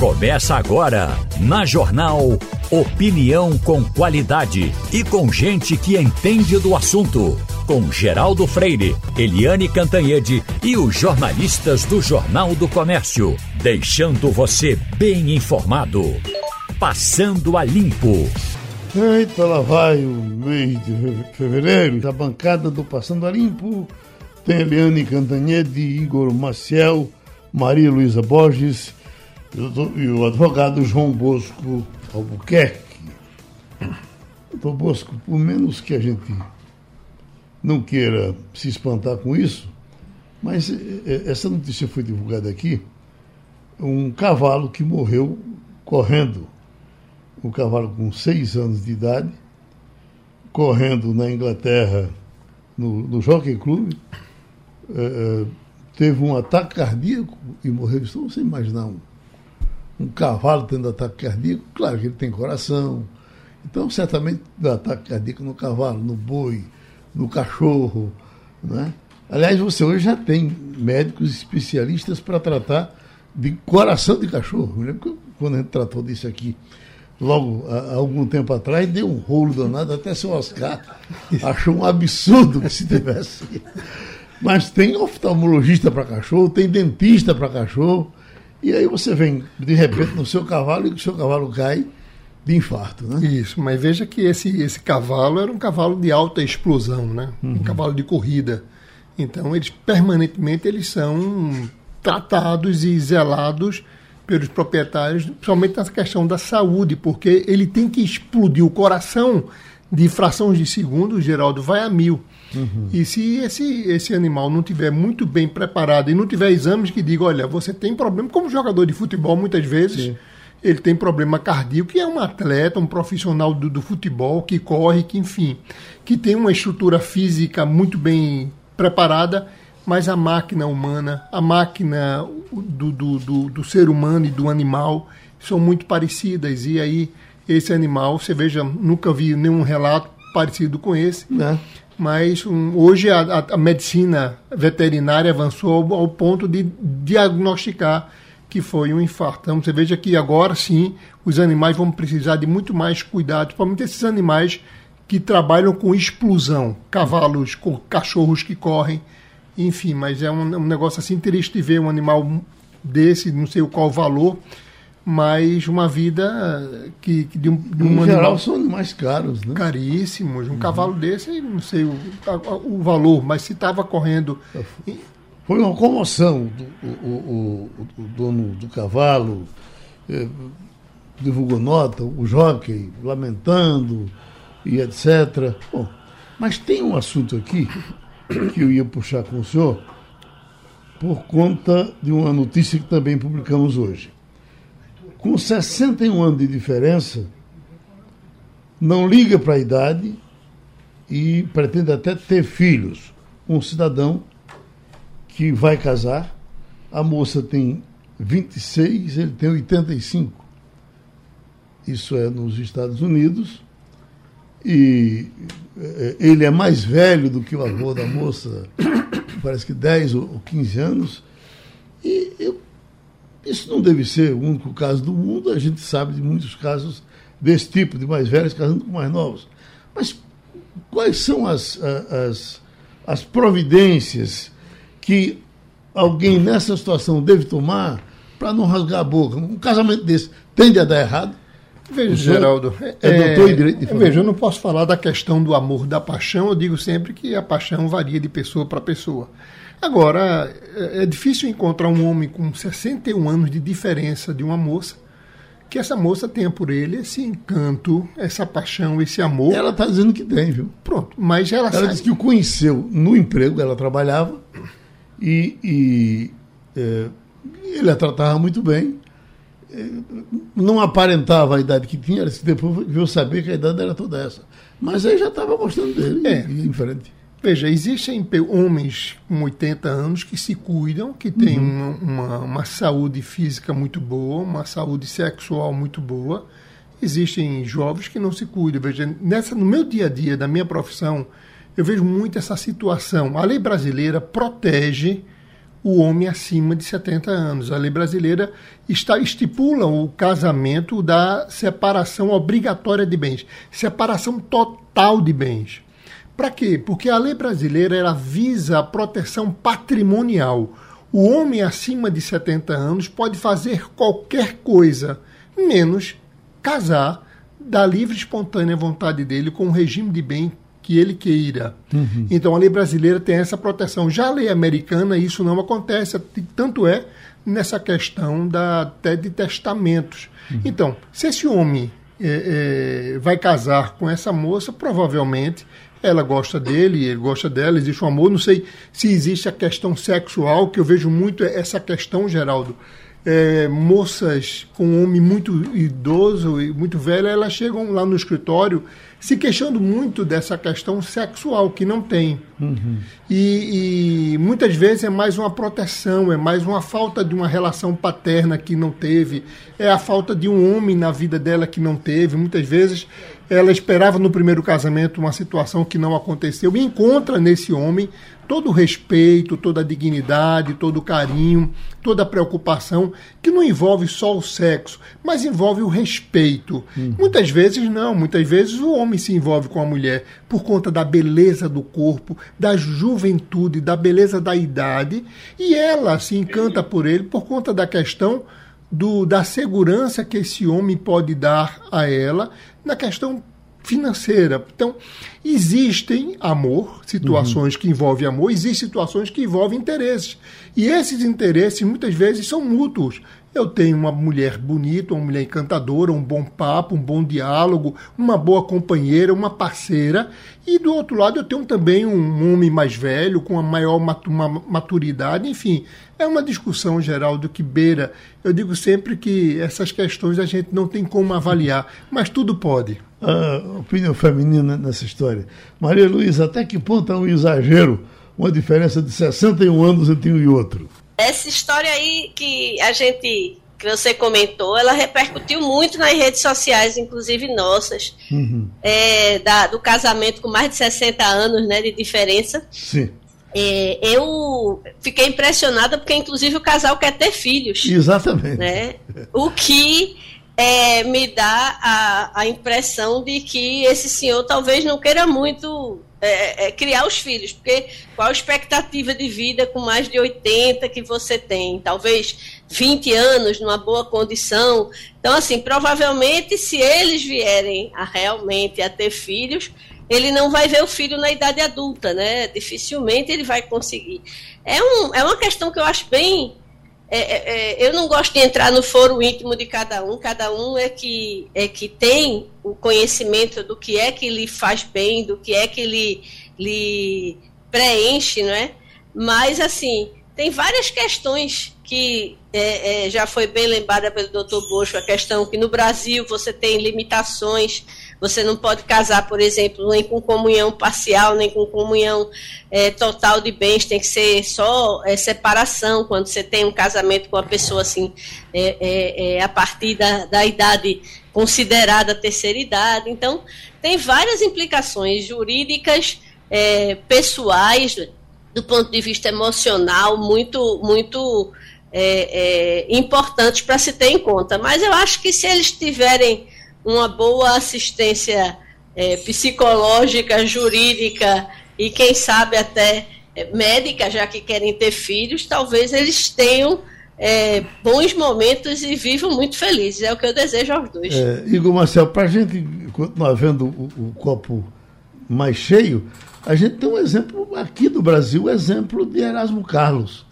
Começa agora, na Jornal Opinião com qualidade e com gente que entende do assunto. Com Geraldo Freire, Eliane Cantanhede e os jornalistas do Jornal do Comércio. Deixando você bem informado. Passando a Limpo. Eita, lá vai o mês de fevereiro. A bancada do Passando a Limpo tem Eliane Cantanhede, Igor Maciel, Maria Luísa Borges e o advogado João Bosco Albuquerque. Doutor Bosco, por menos que a gente não queira se espantar com isso, mas eh, eh, essa notícia foi divulgada aqui, um cavalo que morreu correndo, um cavalo com seis anos de idade, correndo na Inglaterra, no, no Jockey Club, eh, teve um ataque cardíaco e morreu. Então você imaginar um, um cavalo tendo ataque cardíaco, claro que ele tem coração. Então, certamente, dá ataque cardíaco no cavalo, no boi, no cachorro. Né? Aliás, você hoje já tem médicos especialistas para tratar de coração de cachorro. Me lembro que quando a gente tratou disso aqui, logo há, algum tempo atrás, deu um rolo danado, até seu Oscar achou um absurdo que se tivesse. Mas tem oftalmologista para cachorro, tem dentista para cachorro. E aí você vem, de repente, no seu cavalo e o seu cavalo cai de infarto, né? Isso, mas veja que esse, esse cavalo era um cavalo de alta explosão, né? Uhum. Um cavalo de corrida. Então, eles permanentemente eles são tratados e zelados pelos proprietários, principalmente nessa questão da saúde, porque ele tem que explodir o coração de frações de segundo, o Geraldo vai a mil. Uhum. E se esse, esse animal não tiver muito bem preparado e não tiver exames que digam, olha, você tem problema, como jogador de futebol muitas vezes, Sim. ele tem problema cardíaco, que é um atleta, um profissional do, do futebol, que corre, que enfim, que tem uma estrutura física muito bem preparada, mas a máquina humana, a máquina do, do, do, do ser humano e do animal são muito parecidas. E aí, esse animal, você veja, nunca vi nenhum relato parecido com esse. Né? mas um, hoje a, a, medicina veterinária avançou ao, ao, ponto de diagnosticar que foi um infarto. Então você veja que agora sim os animais vão precisar de muito mais cuidado, principalmente esses animais que trabalham com explosão, cavalos, com cachorros que correm, enfim, mas é um, um negócio assim triste de ver um animal desse, não sei qual valor, mas uma vida que, que de um, de um animal, geral são animais caros, né? Caríssimos. Um uhum. cavalo desse, não sei o, o valor, mas se estava correndo. Foi uma comoção. O, o, o, dono do cavalo eh, divulgou nota, o jockey lamentando e etc. Bom, mas tem um assunto aqui que eu ia puxar com o senhor por conta de uma notícia que também publicamos hoje com 61 anos de diferença, não liga para a idade e pretende até ter filhos. Um cidadão que vai casar, a moça tem 26, ele tem 85. Isso é nos Estados Unidos. E eh, ele é mais velho do que o avô da moça, parece que 10 ou 15 anos. E eu isso não deve ser o único caso do mundo, a gente sabe de muitos casos desse tipo, de mais velhos casando com mais novos. Mas quais são as, as, as providências que alguém nessa situação deve tomar para não rasgar a boca? Um casamento desse tende a dar errado? Veja, Geraldo, é, é doutor em direito de família. Veja, eu não posso falar da questão do amor, da paixão, eu digo sempre que a paixão varia de pessoa para pessoa. Agora, é, é difícil encontrar um homem com 61 anos de diferença de uma moça que essa moça tenha por ele esse encanto, essa paixão, esse amor. Ela está dizendo que tem, viu? Pronto, mas ela Ela disse que o conheceu no emprego, ela trabalhava, e, e é, ele a tratava muito bem. É, não aparentava a idade que tinha, depois viu saber que a idade era toda essa. Mas aí já estava gostando dele, é. em frente. Veja, existem homens com 80 anos que se cuidam, que têm uhum. uma, uma, uma, saúde física muito boa, uma saúde sexual muito boa. Existem jovens que não se cuidam. Veja, nessa, no meu dia a dia, da minha profissão, eu vejo muito essa situação. A lei brasileira protege o homem acima de 70 anos. A lei brasileira está, estipula o casamento da separação obrigatória de bens, separação total de bens. Para quê? Porque a lei brasileira ela visa a proteção patrimonial. O homem acima de 70 anos pode fazer qualquer coisa, menos casar da livre e espontânea vontade dele com o regime de bem que ele queira. Uhum. Então a lei brasileira tem essa proteção. Já a lei americana, isso não acontece, tanto é nessa questão da, até de testamentos. Uhum. Então, se esse homem é, é, vai casar com essa moça, provavelmente ela gosta dele, ele gosta dela, existe um amor. Não sei se existe a questão sexual, que eu vejo muito essa questão, Geraldo, é, moças com um homem muito idoso e muito velho, elas chegam lá no escritório se queixando muito dessa questão sexual, que não tem. Uhum. E, e, muitas vezes é mais uma proteção, é mais uma falta de uma relação paterna que não teve, é a falta de um homem na vida dela que não teve. Muitas vezes ela esperava no primeiro casamento uma situação que não aconteceu e encontra nesse homem todo o respeito, toda a dignidade, todo o carinho, toda a preocupação, que não envolve só o sexo, mas envolve o respeito. Uhum. Muitas vezes não, muitas vezes o homem se envolve com a mulher por conta da beleza do corpo, da juventude, da beleza da idade, e ela se encanta por ele por conta da questão do, da segurança que esse homem pode dar a ela na questão financeira. Então, existem amor, situações uhum. que envolvem amor, existem situações que envolvem interesses. E esses interesses muitas vezes são mútuos. Eu tenho uma mulher bonita, uma mulher encantadora, um bom papo, um bom diálogo, uma boa companheira, uma parceira. E do outro lado eu tenho também um homem mais velho, com uma maior maturidade. Enfim, é uma discussão geral do que beira. Eu digo sempre que essas questões a gente não tem como avaliar, mas tudo pode a opinião feminina nessa história. Maria Luísa, até que ponto é um exagero uma diferença de 61 anos entre um e outro? Essa história aí que a gente, que você comentou, ela repercutiu muito nas redes sociais, inclusive nossas, uhum. é, da, do casamento com mais de 60 anos né, de diferença. Sim. É, eu fiquei impressionada porque, inclusive, o casal quer ter filhos. Exatamente. Né? O que é, me dá a, a impressão de que esse senhor talvez não queira muito é, é, criar os filhos, porque qual a expectativa de vida com mais de 80 que você tem? Talvez 20 anos numa boa condição. Então, assim, provavelmente se eles vierem a realmente a ter filhos, ele não vai ver o filho na idade adulta, né? Dificilmente ele vai conseguir. É, um, é uma questão que eu acho bem é, é, é, eu não gosto de entrar no foro íntimo de cada um, cada um é que, é que tem o conhecimento do que é que lhe faz bem, do que é que lhe, lhe preenche, não é? Mas, assim, tem várias questões que é, é, já foi bem lembrada pelo doutor Bocho, a questão que no Brasil você tem limitações você não pode casar, por exemplo, nem com comunhão parcial, nem com comunhão é, total de bens, tem que ser só é, separação, quando você tem um casamento com uma pessoa assim, é, a partir da, da idade considerada terceira idade. Então, tem várias implicações jurídicas, pessoais, do ponto de vista emocional, muito, muito é, é, importantes para se ter em conta. Mas eu acho que se eles tiverem uma boa assistência é, psicológica, jurídica e, quem sabe, até é, médica, já que querem ter filhos, talvez eles tenham é, bons momentos e vivam muito felizes. É o que eu desejo aos dois. É, Igor Marcel, para a gente continuar vendo o, o, copo mais cheio, a gente tem um exemplo aqui do Brasil, o exemplo de Erasmo Carlos.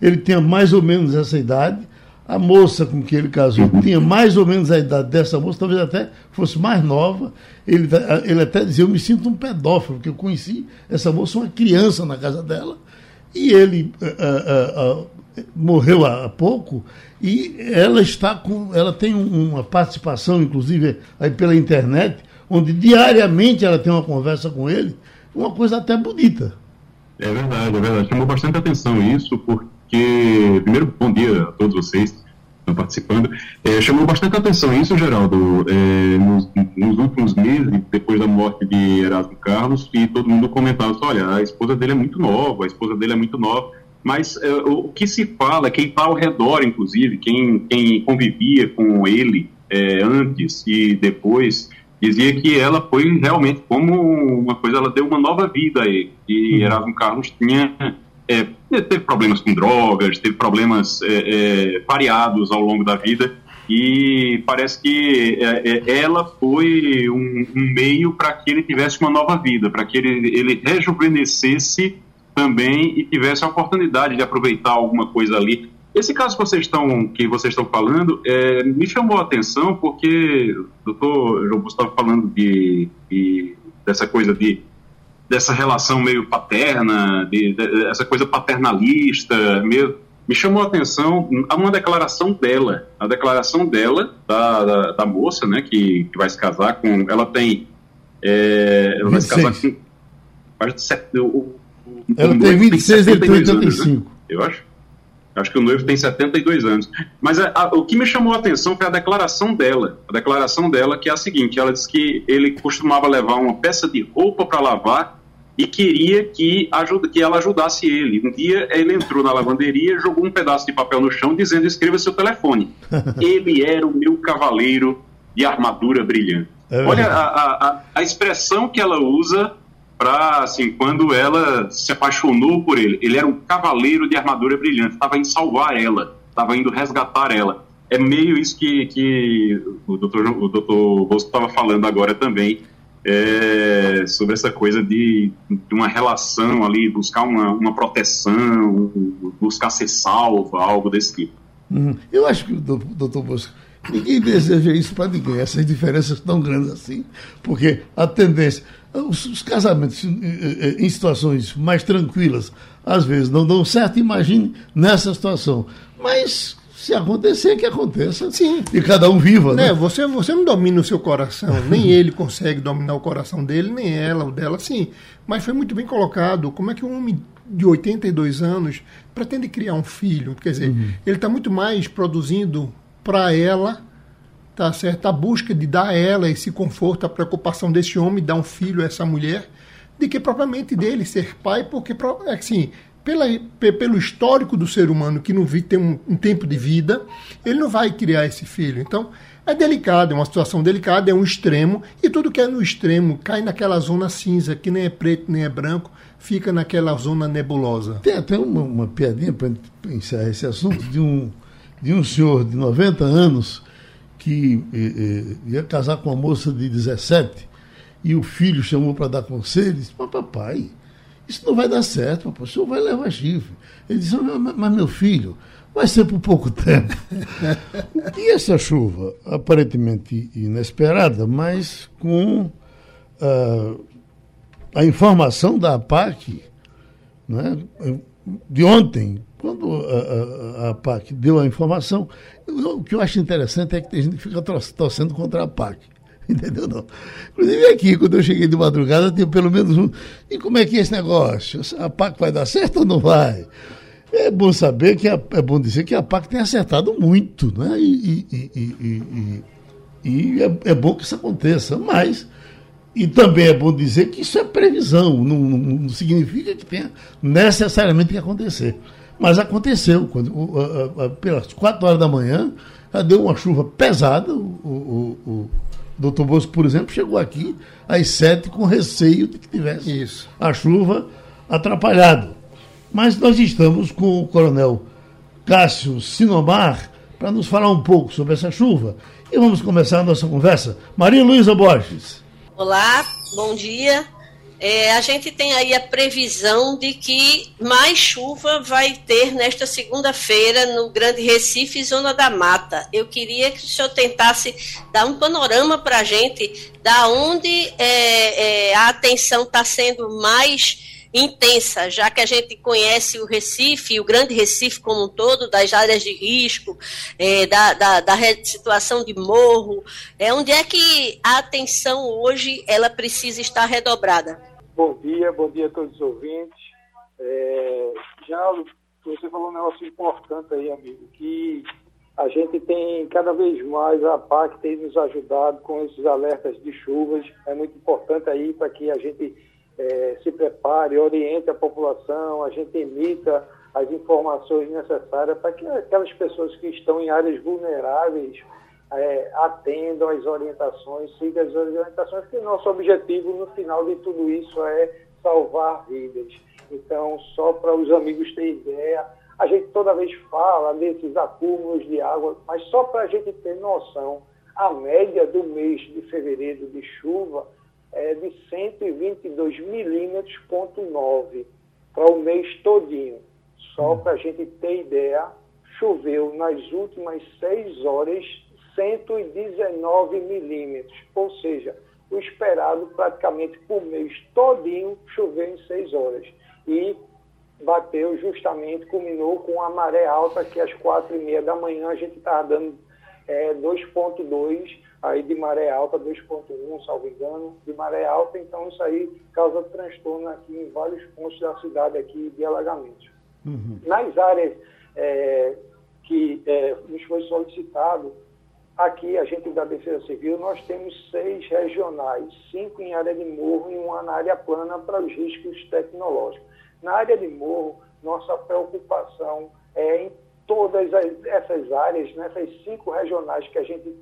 Ele tinha mais ou menos essa idade, a moça com quem ele casou tinha mais ou menos a idade dessa moça, talvez até fosse mais nova. Ele, ele até dizia: Eu me sinto um pedófilo, porque eu conheci essa moça, uma criança na casa dela, e ele uh, uh, uh, morreu há pouco. E ela está com. Ela tem uma participação, inclusive, aí pela internet, onde diariamente ela tem uma conversa com ele, uma coisa até bonita. É verdade, é verdade. Chamou bastante atenção isso, porque primeiro, bom dia a todos vocês que estão participando. É, chamou bastante atenção isso, Geraldo, é, nos, nos, últimos meses, depois da morte de Erasmo Carlos, e todo mundo comentava: olha, a esposa dele é muito nova, a esposa dele é muito nova. Mas uh, o que se fala, quem está ao redor, inclusive, quem, quem convivia com ele é, antes e depois, dizia que ela foi realmente como uma coisa, ela deu uma nova vida a ele. E uhum. Erasmo Carlos tinha é, teve problemas com drogas, teve problemas é, é, variados ao longo da vida e parece que é, é, ela foi um, um meio para que ele tivesse uma nova vida, para que ele, ele rejuvenescesse também e tivesse a oportunidade de aproveitar alguma coisa ali. Esse caso que vocês estão, que vocês estão falando é, me chamou a atenção porque o doutor João Gustavo falando de, de, dessa coisa de dessa relação meio paterna, de, de, essa coisa paternalista, meio, me chamou a atenção uma declaração dela, a declaração dela, da, da, da moça, né, que, que, vai se casar com, ela tem, é, ela vai se casar com, o, ela tem 26 e ele tem 85. Anos, né? Eu acho. Acho que o noivo tem 72 anos. Mas a, a, o que me chamou a atenção foi a declaração dela. A declaração dela, que é a seguinte: ela disse que ele costumava levar uma peça de roupa para lavar e queria que, ajuda, que ela ajudasse ele. Um dia ele entrou na lavanderia, jogou um pedaço de papel no chão dizendo: escreva seu telefone. ele era o meu cavaleiro de armadura brilhante. É Olha a, a, a expressão que ela usa para assim, quando ela se apaixonou por ele, ele era um cavaleiro de armadura brilhante, estava indo salvar ela, estava indo resgatar ela. É meio isso que, que o doutor, o doutor Bosco estava falando agora também, é, sobre essa coisa de, de, uma relação ali, buscar uma, uma proteção, buscar ser salvo, algo desse tipo. Uhum. Eu acho que, doutor Bosco, ninguém deseja isso para ninguém, essas diferenças tão grandes assim, porque a tendência os, os casamentos em situações mais tranquilas, às vezes não dão certo, imagine nessa situação. Mas se acontecer, que aconteça. Sim. E cada um viva, né? né? Você, você não domina o seu coração, nem ele consegue dominar o coração dele, nem ela, o dela, sim. Mas foi muito bem colocado. Como é que um homem de 82 anos pretende criar um filho? Quer dizer, uhum. ele está muito mais produzindo para ela tá certo? A busca de dar a ela esse conforto, a preocupação desse homem dar um filho a essa mulher, de que propriamente dele ser pai, porque assim, pela, pelo histórico do ser humano que não tem um, um, tempo de vida, ele não vai criar esse filho. Então, é delicado, é uma situação delicada, é um extremo, e tudo que é no extremo cai naquela zona cinza, que nem é preto nem é branco, fica naquela zona nebulosa. Tem até uma, uma piadinha para encerrar esse assunto de um, de um senhor de 90 anos que eh, eh, ia casar com uma moça de 17 e o filho chamou para dar conselho e disse: Papai, isso não vai dar certo, papai, o senhor vai levar chifre. Ele disse: Mas meu filho, vai ser por pouco tempo. e essa chuva, aparentemente inesperada, mas com uh, a informação da APAC, né, de ontem, quando a, a, a, PAC deu a informação, o que eu acho interessante é que tem gente que fica torcendo contra a PAC. Entendeu? Não. Inclusive aqui, quando eu cheguei de madrugada, tinha pelo menos um. E como é que é esse negócio? A PAC vai dar certo ou não vai? É bom saber que a, é bom dizer que a PAC tem acertado muito, né? E, e, e, e é, é, bom que isso aconteça, mas e também é bom dizer que isso é previsão, não, não, não significa que tenha necessariamente que acontecer. Mas aconteceu. Quando, pelas quatro horas da manhã, já deu uma chuva pesada. O, o, o doutor Bosco, por exemplo, chegou aqui às sete com receio de que tivesse Isso. a chuva atrapalhado. Mas nós estamos com o coronel Cássio Sinomar para nos falar um pouco sobre essa chuva. E vamos começar a nossa conversa. Maria Luísa Borges. Olá, bom dia. É, a gente tem aí a previsão de que mais chuva vai ter nesta segunda-feira no Grande Recife Zona da Mata. Eu queria que o senhor tentasse dar um panorama para a gente da onde é, é, a atenção está sendo mais intensa, já que a gente conhece o Recife, o Grande Recife como um todo, das áreas de risco, é, da, da, da, situação de morro, é onde é que a atenção hoje ela precisa estar redobrada? Bom dia, bom dia a todos os ouvintes. É, você falou um negócio importante aí, amigo, que a gente tem cada vez mais a PAC tem nos ajudado com esses alertas de chuvas. É muito importante aí para que a gente é, se prepare, oriente a população, a gente emita as informações necessárias para que aquelas pessoas que estão em áreas vulneráveis é, atendam às orientações, sigam as orientações, porque nosso objetivo no final de tudo isso é salvar vidas. Então, só para os amigos terem ideia, a gente toda vez fala desses acúmulos de água, mas só para a gente ter noção, a média do mês de fevereiro de chuva é de 122 milímetros, ponto 9, para o mês todinho. Só hum. para a gente ter ideia, choveu nas últimas seis horas 119 milímetros, ou seja, o esperado praticamente por mês todinho choveu em seis horas. E bateu justamente, culminou com a maré alta, que às quatro e meia da manhã a gente estava dando é, 2,2, aí de maré alta 2,1, salvo engano, de maré alta, então isso aí causa transtorno aqui em vários pontos da cidade aqui de alagamentos. Uhum. Nas áreas é, que é, nos foi solicitado, aqui a gente da Defesa Civil, nós temos seis regionais, cinco em área de morro e uma na área plana para os riscos tecnológicos. Na área de morro, nossa preocupação é em todas as, essas áreas, nessas cinco regionais que a gente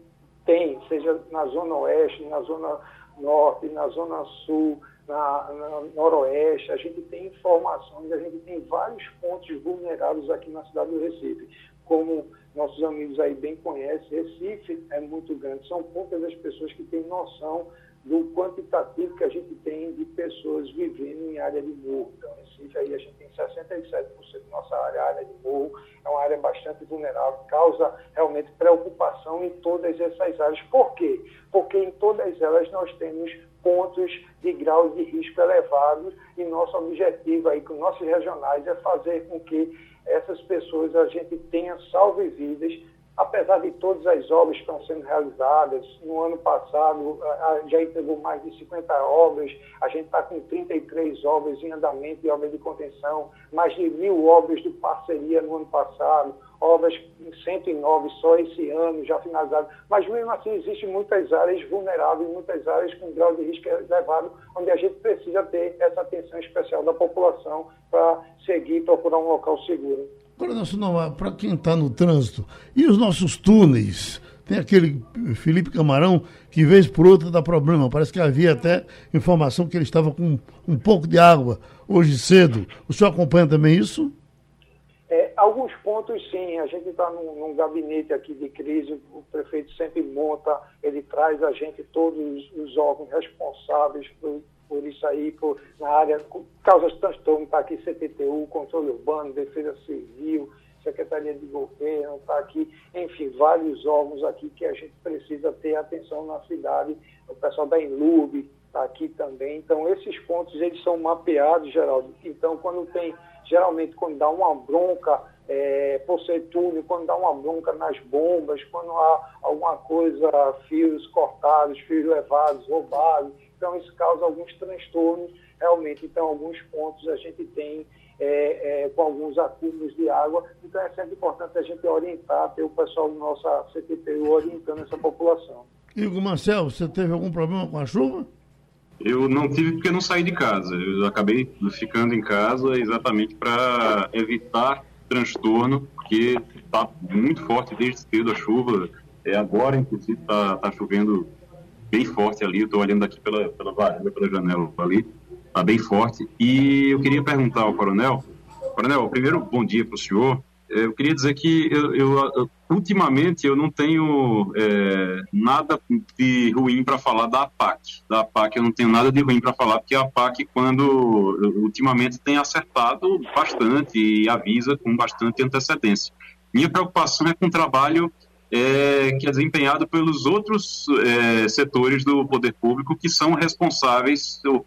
tem, seja na Zona Oeste, na Zona Norte, na Zona Sul, na, na, Noroeste, a gente tem informações, a gente tem vários pontos vulneráveis aqui na cidade do Recife. Como nossos amigos aí bem conhecem, Recife é muito grande, são poucas as pessoas que têm noção do quantitativo que a gente tem de pessoas vivendo em área de morro. Então, Recife, aí a gente tem 67% da nossa área, área de morro, é uma área bastante vulnerável, causa realmente preocupação em todas essas áreas. Por quê? Porque em todas elas nós temos pontos de grau de risco elevados e nosso objetivo aí com nossos regionais é fazer com que essas pessoas a gente tenha salve vidas apesar de todas as obras que estão sendo realizadas, no ano passado já entregou mais de 50 obras, a gente está com 33 obras em andamento de obras de contenção, mais de mil obras de parceria no ano passado, obras 109 só esse ano já finalizadas, mas mesmo assim existem muitas áreas vulneráveis, muitas áreas com grau de risco elevado, onde a gente precisa ter essa atenção especial da população para seguir e procurar um local seguro. Agora, para quem está no trânsito, e os nossos túneis? Tem aquele Felipe Camarão que, vez por outra, dá problema. Parece que havia até informação que ele estava com um pouco de água hoje cedo. O senhor acompanha também isso? É, alguns pontos, sim. A gente está num, num, gabinete aqui de crise, o prefeito sempre monta, ele traz a gente todos os órgãos responsáveis por por isso aí, por, na área, causas de transtorno, está aqui CPTU, Controle Urbano, Defesa Civil, Secretaria de Governo, está aqui, enfim, vários órgãos aqui que a gente precisa ter atenção na cidade, o pessoal da Inlub está aqui também, então esses pontos eles são mapeados, Geraldo, então quando tem, geralmente quando dá uma bronca, é, por ser túnel, quando dá uma bronca nas bombas, quando há alguma coisa, fios cortados, fios levados, roubados, então isso causa alguns transtornos realmente. Então, alguns pontos a gente tem é, é, com alguns acúmulos de água. Então, é sempre importante a gente orientar, ter o pessoal do nosso CTPU orientando essa população. Igor Marcel, você teve algum problema com a chuva? Eu não tive porque não saí de casa. Eu acabei ficando em casa exatamente para evitar transtorno, porque está muito forte desde cedo a chuva. É agora, inclusive, está tá chovendo bem forte ali. Estou olhando aqui pela, pela varanda, pela janela ali. Está bem forte. E eu queria perguntar ao coronel. Coronel, primeiro, bom dia para o senhor. Eu queria dizer que eu, eu, ultimamente eu não tenho é, nada de ruim para falar da APAC. Da APAC eu não tenho nada de ruim para falar, porque a APAC, quando ultimamente tem acertado bastante e avisa com bastante antecedência. Minha preocupação é com o trabalho é, que é desempenhado pelos outros é, setores do poder público que são responsáveis, ou,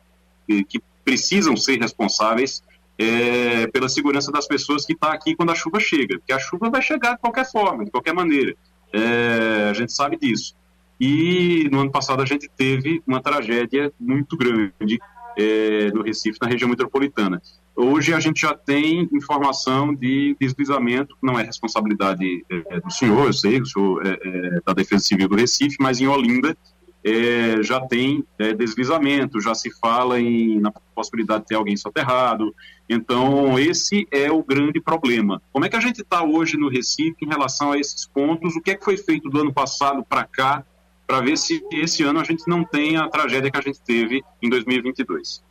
que precisam ser responsáveis é, pela segurança das pessoas que estão tá aqui quando a chuva chega, porque a chuva vai chegar de qualquer forma, de qualquer maneira. É, a gente sabe disso. E no ano passado a gente teve uma tragédia muito grande é, no Recife, na região metropolitana. Hoje a gente já tem informação de deslizamento, não é responsabilidade é, do senhor, eu sei, o senhor é, é da Defesa Civil do Recife, mas em Olinda é, já tem é, deslizamento, já se fala em, na possibilidade de ter alguém soterrado. Então, esse é o grande problema. Como é que a gente está hoje no Recife em relação a esses pontos? O que é que foi feito do ano passado para cá, para ver se esse ano a gente não tem a tragédia que a gente teve em 2022?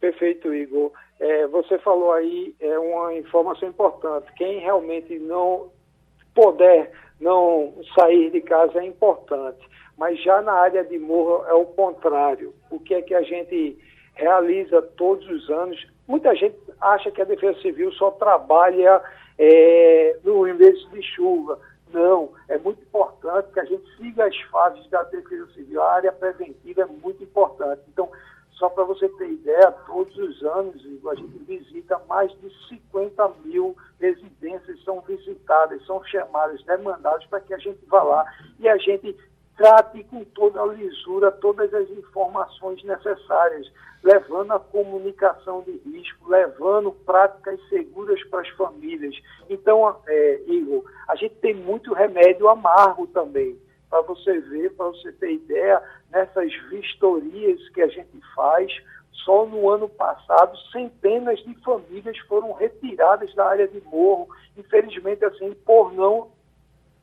Perfeito, Igor. É, você falou aí é uma informação importante. Quem realmente não puder não sair de casa é importante. Mas já na área de morro é o contrário. O que é que a gente realiza todos os anos? Muita gente acha que a Defesa Civil só trabalha é, no mês de chuva. Não, é muito importante que a gente siga as fases da Defesa Civil. A área preventiva é muito importante. Então, só para você ter ideia, todos os anos a gente visita mais de 50 mil residências, são visitadas, são chamadas, demandadas para que a gente vá lá e a gente trate com toda a lisura todas as informações necessárias, levando a comunicação de risco, levando práticas seguras para as famílias. Então, é, Igor, a gente tem muito remédio amargo também para você ver, para você ter ideia, nessas vistorias que a gente faz, só no ano passado, centenas de famílias foram retiradas da área de morro, infelizmente, assim, por não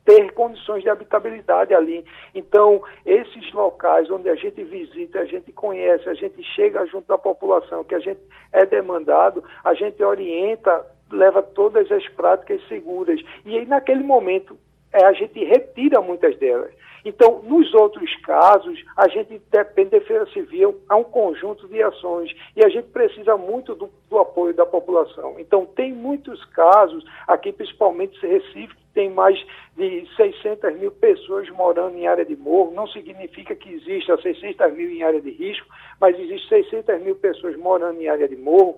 ter condições de habitabilidade ali. Então, esses locais onde a gente visita, a gente conhece, a gente chega junto da população, que a gente é demandado, a gente orienta, leva todas as práticas seguras. E aí, naquele momento, é, a gente retira muitas delas. Então, nos outros casos, a gente depende da defesa civil, há um conjunto de ações e a gente precisa muito do, do apoio da população. Então, tem muitos casos, aqui principalmente Recife, que tem mais de 600 mil pessoas morando em área de morro, não significa que exista 600 mil em área de risco, mas existe 600 mil pessoas morando em área de morro,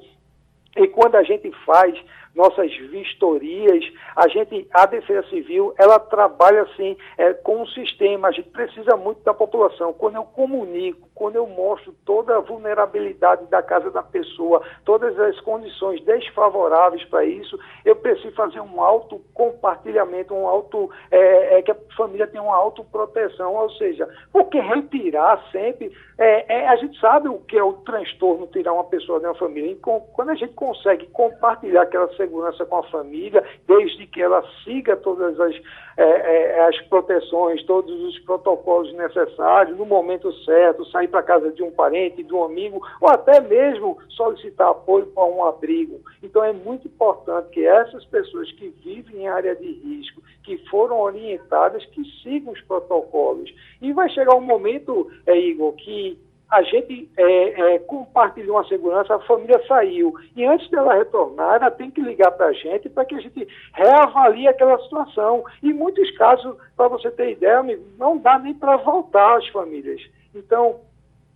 e quando a gente faz nossas vistorias, a gente, a Defesa Civil, ela trabalha assim é, com um sistema, a gente precisa muito da população. Quando eu comunico, quando eu mostro toda a vulnerabilidade da casa da pessoa, todas as condições desfavoráveis para isso, eu preciso fazer um auto compartilhamento, um auto é, é, que a família tenha uma autoproteção, ou seja, porque retirar sempre, é, é, a gente sabe o que é o transtorno tirar uma pessoa de uma família. E com, quando a gente consegue compartilhar aquela segurança com a família, desde que ela siga todas as, é, é, as proteções, todos os protocolos necessários, no momento certo, sair para casa de um parente, de um amigo, ou até mesmo solicitar apoio para um abrigo. Então é muito importante que essas pessoas que vivem em área de risco, que foram orientadas, que sigam os protocolos. E vai chegar um momento, é, Igor, que a gente é, é, compartilhou a segurança, a família saiu. E antes dela retornar, ela tem que ligar para a gente para que a gente reavalie aquela situação. Em muitos casos, para você ter ideia, amigo, não dá nem para voltar às famílias. Então,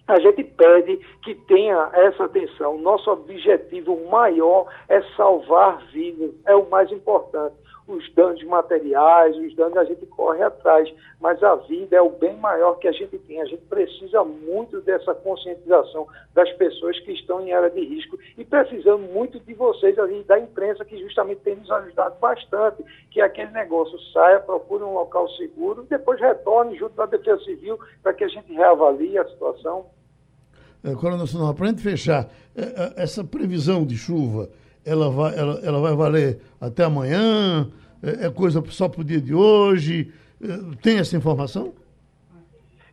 a gente pede que tenha essa atenção. Nosso objetivo maior é salvar vidas, é o mais importante os danos materiais, os danos a gente corre atrás, mas a vida é o bem maior que a gente tem. A gente precisa muito dessa conscientização das pessoas que estão em área de risco e precisamos muito de vocês ali, da imprensa, que justamente tem nos ajudado bastante, que aquele negócio saia, procure um local seguro depois retorne junto da Defesa Civil para que a gente reavalie a situação. É, Coronel Sinal, para a gente fechar, é, é, essa previsão de chuva, ela vai, ela, ela vai valer até amanhã? É, é coisa só para o dia de hoje? É, tem essa informação?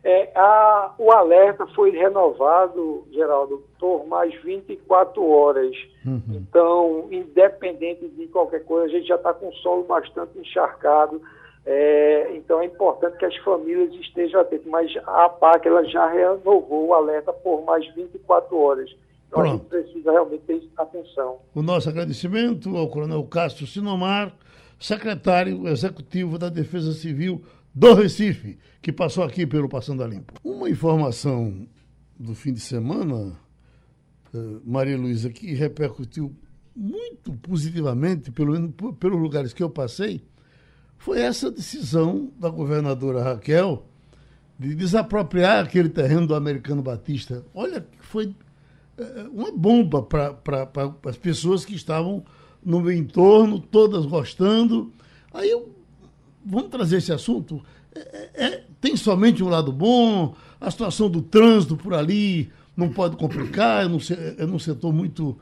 É, a, o alerta foi renovado, Geraldo, por mais 24 horas. Uhum. Então, independente de qualquer coisa, a gente já está com o solo bastante encharcado. É, então é importante que as famílias estejam atentas. Mas a APAC ela já renovou o alerta por mais 24 horas. Então Pronto. a gente precisa realmente ter atenção. O nosso agradecimento ao Coronel Castro Sinomar, secretário executivo da Defesa Civil do Recife, que passou aqui pelo Passando a Limpo. Uma informação do fim de semana, eh, Maria Luísa, que repercutiu muito positivamente, pelo menos pelos lugares que eu passei, foi essa decisão da governadora Raquel de desapropriar aquele terreno do americano Batista. Olha, foi uma bomba para as pessoas que estavam no meu entorno, todas gostando. Aí eu, vamos trazer esse assunto. É, é, tem somente um lado bom, a situação do trânsito por ali não pode complicar, é num, é num setor muito,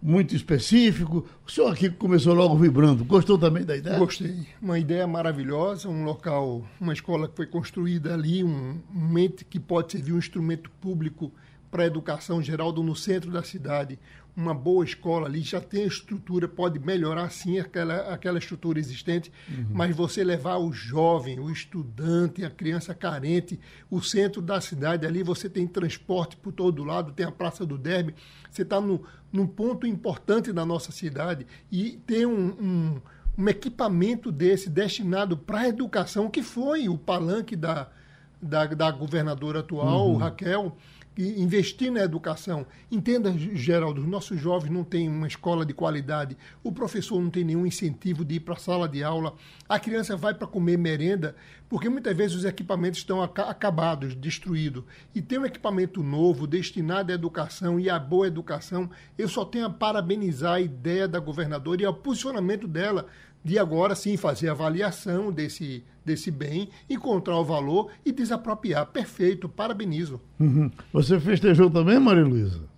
muito específico. O senhor aqui começou logo vibrando, gostou também da ideia? Gostei. Uma ideia maravilhosa, um local, uma escola que foi construída ali, um, um ente que pode servir um instrumento público para a educação geral no centro da cidade, uma boa escola ali, já tem estrutura, pode melhorar sim aquela, aquela estrutura existente, uhum. mas você levar o jovem, o estudante, a criança carente, o centro da cidade ali, você tem transporte por todo lado, tem a Praça do Derby, você está num ponto importante da nossa cidade e tem um, um, um equipamento desse destinado para a educação, que foi o palanque da, da, da governadora atual, uhum. Raquel, investir na educação. Entenda, Geraldo, os nossos jovens não têm uma escola de qualidade, o professor não tem nenhum incentivo de ir para a sala de aula, a criança vai para comer merenda, porque muitas vezes os equipamentos estão acabados, destruídos. E tem um equipamento novo, destinado à educação e à boa educação, eu só tenho a parabenizar a ideia da governadora e o posicionamento dela de agora sim fazer avaliação desse, desse bem, encontrar o valor e desapropriar. Perfeito, parabenizo. Uhum. Você festejou também, Maria Luísa?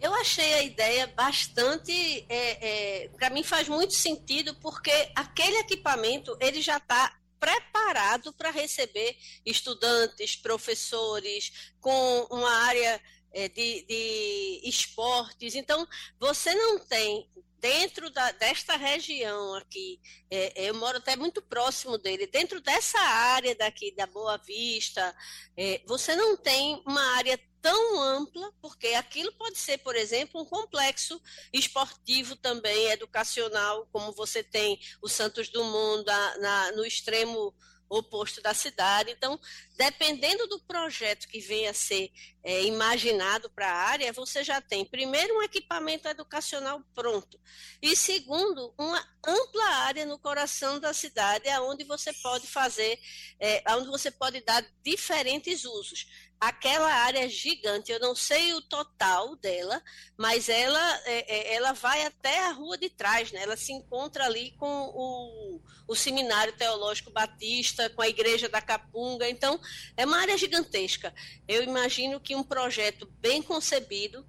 Eu achei a ideia bastante, é, é, para mim faz muito sentido, porque aquele equipamento ele já está preparado para receber estudantes, professores, com uma área é, de, de esportes. Então, você não tem dentro da, desta região aqui, é, é, eu moro até muito próximo dele, dentro dessa área daqui da Boa Vista, é, você não tem uma área tão ampla, porque aquilo pode ser, por exemplo, um complexo esportivo também, educacional, como você tem o Santos Dumont na, na, no extremo oposto da cidade. Então, dependendo do projeto que venha a ser é, imaginado para a área, você já tem, primeiro, um equipamento educacional pronto, e segundo, uma ampla área no coração da cidade, onde você pode fazer, é, onde você pode dar diferentes usos aquela área gigante, eu não sei o total dela, mas ela, é, é, ela vai até a rua de trás, né? ela se encontra ali com o, o Seminário Teológico Batista, com a Igreja da Capunga, então é uma área gigantesca. Eu imagino que um projeto bem concebido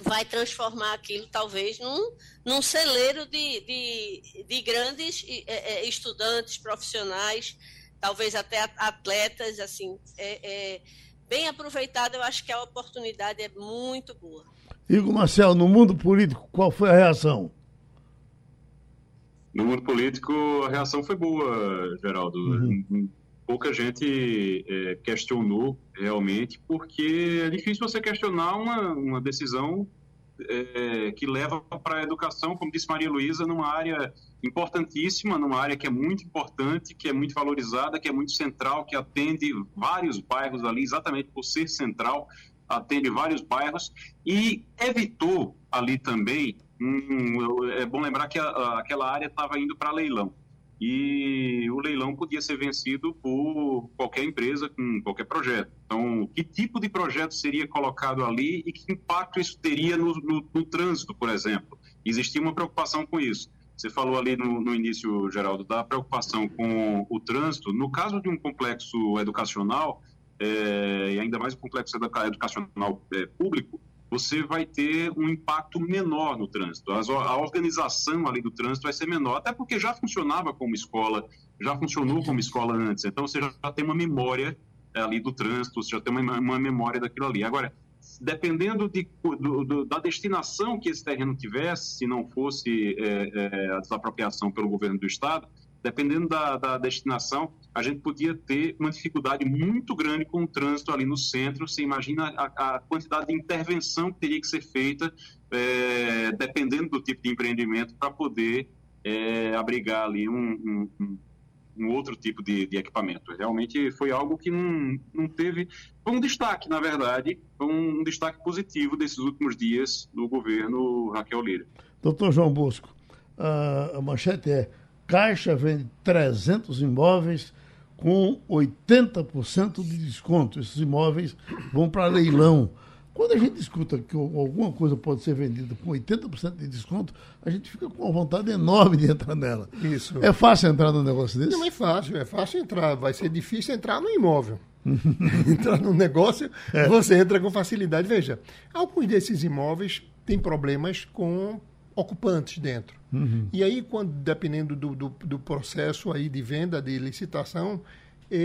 vai transformar aquilo talvez num, num celeiro de, de, de grandes é, é estudantes, profissionais, talvez até atletas, assim, é, é bem aproveitado, eu acho que a oportunidade é muito boa. Igor Marcel, no mundo político, qual foi a reação? No mundo político, a reação foi boa, Geraldo. Uhum. Pouca gente é, questionou realmente, porque é difícil você questionar uma, uma decisão é, que leva para a educação, como disse Maria Luísa, numa área importantíssima, numa área que é muito importante, que é muito valorizada, que é muito central, que atende vários bairros ali, exatamente por ser central, atende vários bairros e evitou ali também. É bom lembrar que a, aquela área estava indo para leilão e o leilão podia ser vencido por qualquer empresa com qualquer projeto. Então, que tipo de projeto seria colocado ali e que impacto isso teria no, no, no trânsito, por exemplo? Existia uma preocupação com isso. Você falou ali no, no, início, Geraldo, da preocupação com o trânsito. No caso de um complexo educacional, é, e ainda mais um complexo educacional é, público, você vai ter um impacto menor no trânsito. A organização ali do trânsito vai ser menor, até porque já funcionava como escola, já funcionou como escola antes. Então você já tem uma memória é, ali do trânsito, você já tem uma, uma memória daquilo ali. Agora, dependendo de, do, do, da destinação que esse terreno tivesse, se não fosse é, é, a desapropriação pelo governo do estado, dependendo da, da, destinação, a gente podia ter uma dificuldade muito grande com o trânsito ali no centro. Você imagina a, a quantidade de intervenção que teria que ser feita, é, dependendo do tipo de empreendimento, para poder é, abrigar ali um, um, um outro tipo de, de, equipamento. Realmente foi algo que não, não teve. Foi um destaque, na verdade, foi um destaque positivo desses últimos dias do governo Raquel Lira. Doutor João Bosco, a manchete é: Caixa vende 300 imóveis com 80% de desconto. Esses imóveis vão para leilão. Quando a gente escuta que alguma coisa pode ser vendida com 80% de desconto, a gente fica com uma vontade enorme de entrar nela. Isso. É fácil entrar num negócio desse? Não é fácil, é fácil entrar. Vai ser difícil entrar no imóvel. entrar no negócio, é. você entra com facilidade. Veja, alguns desses imóveis têm problemas com ocupantes dentro. Uhum. E aí, quando, dependendo do, do, do, processo aí de venda, de licitação,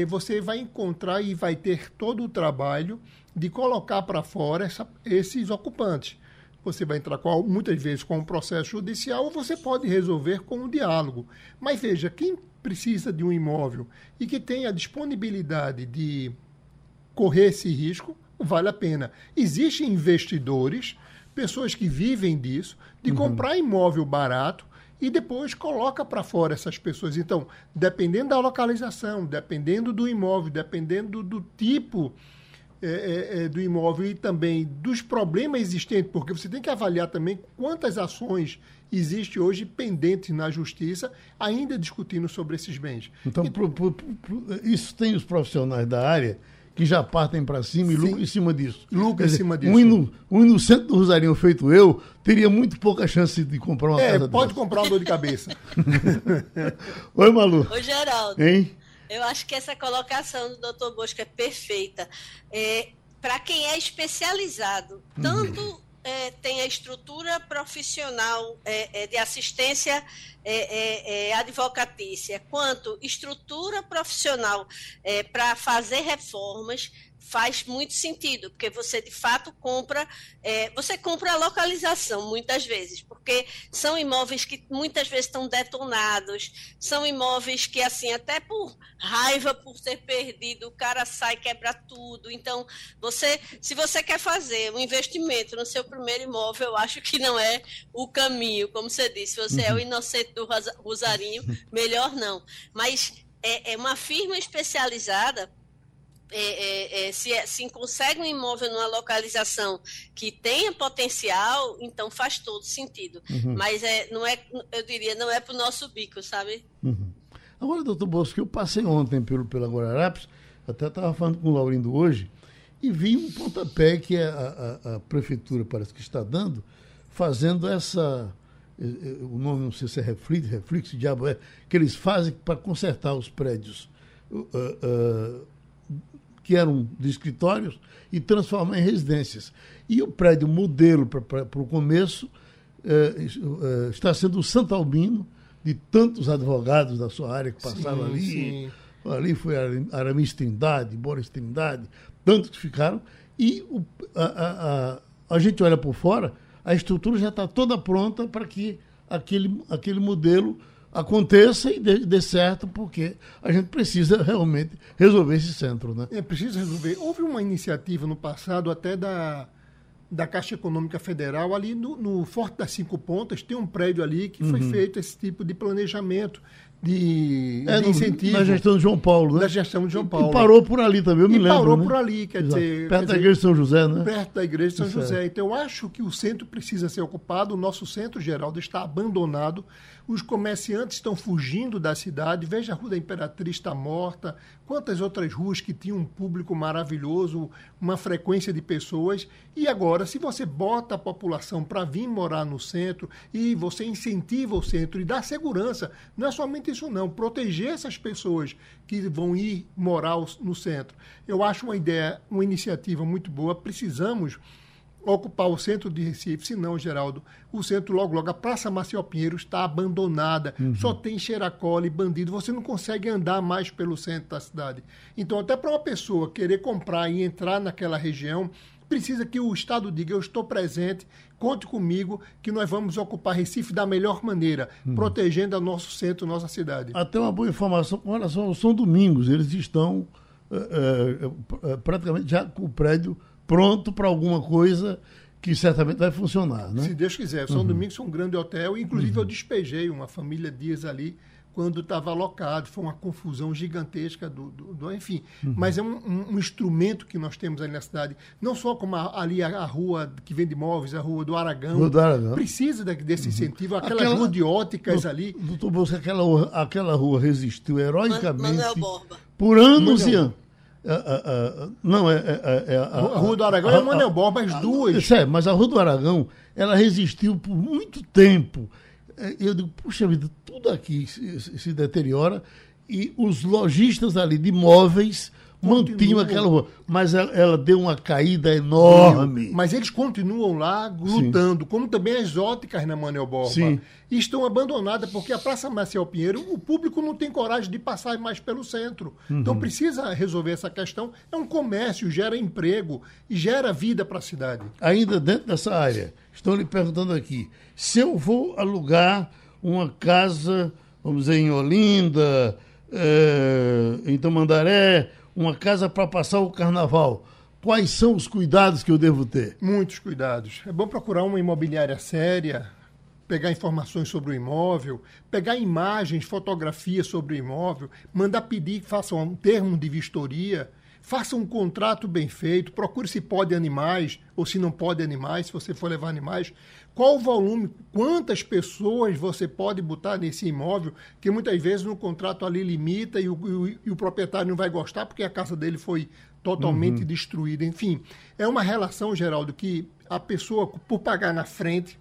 você vai encontrar e vai ter todo o trabalho de colocar para fora essa, esses ocupantes. Você vai entrar com, muitas vezes com um processo judicial ou você pode resolver com um diálogo. Mas veja, quem precisa de um imóvel e que tem a disponibilidade de correr esse risco, vale a pena. Existem investidores, pessoas que vivem disso, de uhum. comprar imóvel barato e depois coloca para fora essas pessoas. Então, dependendo da localização, dependendo do imóvel, dependendo do tipo é, é, é, do imóvel e também dos problemas existentes, porque você tem que avaliar também quantas ações existem hoje pendentes na justiça, ainda discutindo sobre esses bens. Então, pro, pro, pro, isso tem os profissionais da área que já partem para cima e lucram em cima disso. Lucram em cima disso. Um, inu, um inocente do Rosarinho feito eu teria muito pouca chance de comprar uma é, casa pode dessa. comprar uma dor de cabeça. Oi, Malu. Oi, Geraldo. Hein? Eu acho que essa colocação do Dr. Bosco é perfeita. É, Para quem é especializado, uhum. tanto é, tem a estrutura profissional é, é de assistência é, é, é, advocatícia, quanto estrutura profissional para fazer reformas, faz muito sentido, porque você de fato compra, é, você compra a localização muitas vezes, porque são imóveis que muitas vezes estão detonados, são imóveis que assim até por raiva por ter perdido o cara sai quebra tudo. Então você, se você quer fazer um investimento no seu primeiro imóvel, eu acho que não é o caminho, como você disse, você uhum. é o uhum. inocente do Rosarinho, melhor não. Mas é, é uma firma especializada é, é, é, se, é, se consegue um imóvel numa localização que tenha potencial, então faz todo sentido. Uhum. Mas é, não é, eu diria, não é para o nosso bico, sabe? Uhum. Agora, doutor Bosco, eu passei ontem pelo, pela Guararapes, até estava falando com o Laurindo hoje, e vi um pontapé que a, a, a prefeitura parece que está dando, fazendo essa o nome não sei se é reflexo, reflexo, diabo é, que eles fazem para consertar os prédios. Uh, uh, que eram de escritórios, e transformar em residências. E o prédio modelo para o começo é, é, está sendo o Santo Albino, de tantos advogados da sua área que passaram sim, ali. Sim. Ali foi Aramis Trindade, Boris Trindade, tantos que ficaram. E o, a, a, a, a gente olha por fora, a estrutura já está toda pronta para que aquele, aquele modelo aconteça e dê, dê, certo, porque a gente precisa realmente resolver esse centro. Né? É, precisa resolver. Houve uma iniciativa no passado até da, da Caixa Econômica Federal, ali no, no Forte das Cinco Pontas, tem um prédio ali que uhum. foi feito esse tipo de planejamento de, é, de incentivo. Na gestão de João Paulo, né? Na gestão de João Paulo. E parou por ali também, eu me e lembro. parou né? por ali, quer Exato. dizer. Perto quer da igreja de São José, né? Perto da igreja de São Isso José. É. Então eu acho que o centro precisa ser ocupado, o nosso centro Geraldo está abandonado, os comerciantes estão fugindo da cidade. Veja a Rua da Imperatriz está morta, quantas outras ruas que tinham um público maravilhoso, uma frequência de pessoas. E agora, se você bota a população para vir morar no centro e você incentiva o centro e dá segurança, não é somente isso não, proteger essas pessoas que vão ir morar no centro. Eu acho uma ideia, uma iniciativa muito boa. Precisamos ocupar o centro de Recife, se não, Geraldo, o centro logo logo, a Praça Marcial Pinheiro está abandonada, uhum. só tem xeracole, bandido, você não consegue andar mais pelo centro da cidade. Então, até para uma pessoa querer comprar e entrar naquela região, precisa que o Estado diga, eu estou presente, conte comigo, que nós vamos ocupar Recife da melhor maneira, uhum. protegendo o nosso centro, nossa cidade. Até uma boa informação com relação ao São Domingos, eles estão é, é, praticamente já com o prédio pronto para alguma coisa que certamente vai funcionar. Né? Se Deus quiser. São uhum. Domingos é um grande hotel. Inclusive, uhum. eu despejei uma família dias ali quando estava alocado. Foi uma confusão gigantesca do, do, do enfim. Uhum. Mas é um, um, um, instrumento que nós temos ali na cidade, não só como a, ali a, a, rua que vende imóveis, a rua do Aragão. Rua do Aragão. Precisa de, desse uhum. incentivo. Aquelas aquela, ruas de óticas do, ali. Doutor Bolsa, aquela, aquela rua resistiu heroicamente Manuel Borba. por anos Manuel. e anos não, é, é, é, a, Rua do Aragão a, é Borba, as duas. É, mas a Rua do Aragão, ela resistiu por muito tempo. Eu digo, puxa vida, tudo aqui se, se deteriora e os lojistas ali de móveis mantinham aquela rua. Mas ela, ela, deu uma caída enorme. Mas eles continuam lá lutando, Sim. como também as óticas na Manuel Borba. Sim. E estão abandonadas, porque a Praça Marcial Pinheiro, o público não tem coragem de passar mais pelo centro. Uhum. Então precisa resolver essa questão. É um comércio, gera emprego e gera vida para a cidade. Ainda dentro dessa área, estão lhe perguntando aqui: se eu vou alugar uma casa, vamos dizer, em Olinda, é, em Tamandaré, uma casa para passar o carnaval. Quais são os cuidados que eu devo ter? Muitos cuidados. É bom procurar uma imobiliária séria, pegar informações sobre o imóvel, pegar imagens, fotografias sobre o imóvel, mandar pedir que façam um termo de vistoria, faça um contrato bem feito, procure se pode animais ou se não pode animais, se você for levar animais, qual o volume, quantas pessoas você pode botar nesse imóvel, que muitas vezes no contrato ali limita e o, e o, e o proprietário não vai gostar porque a casa dele foi totalmente uhum. destruída. Enfim, é uma relação, Geraldo, que a pessoa, por pagar na frente,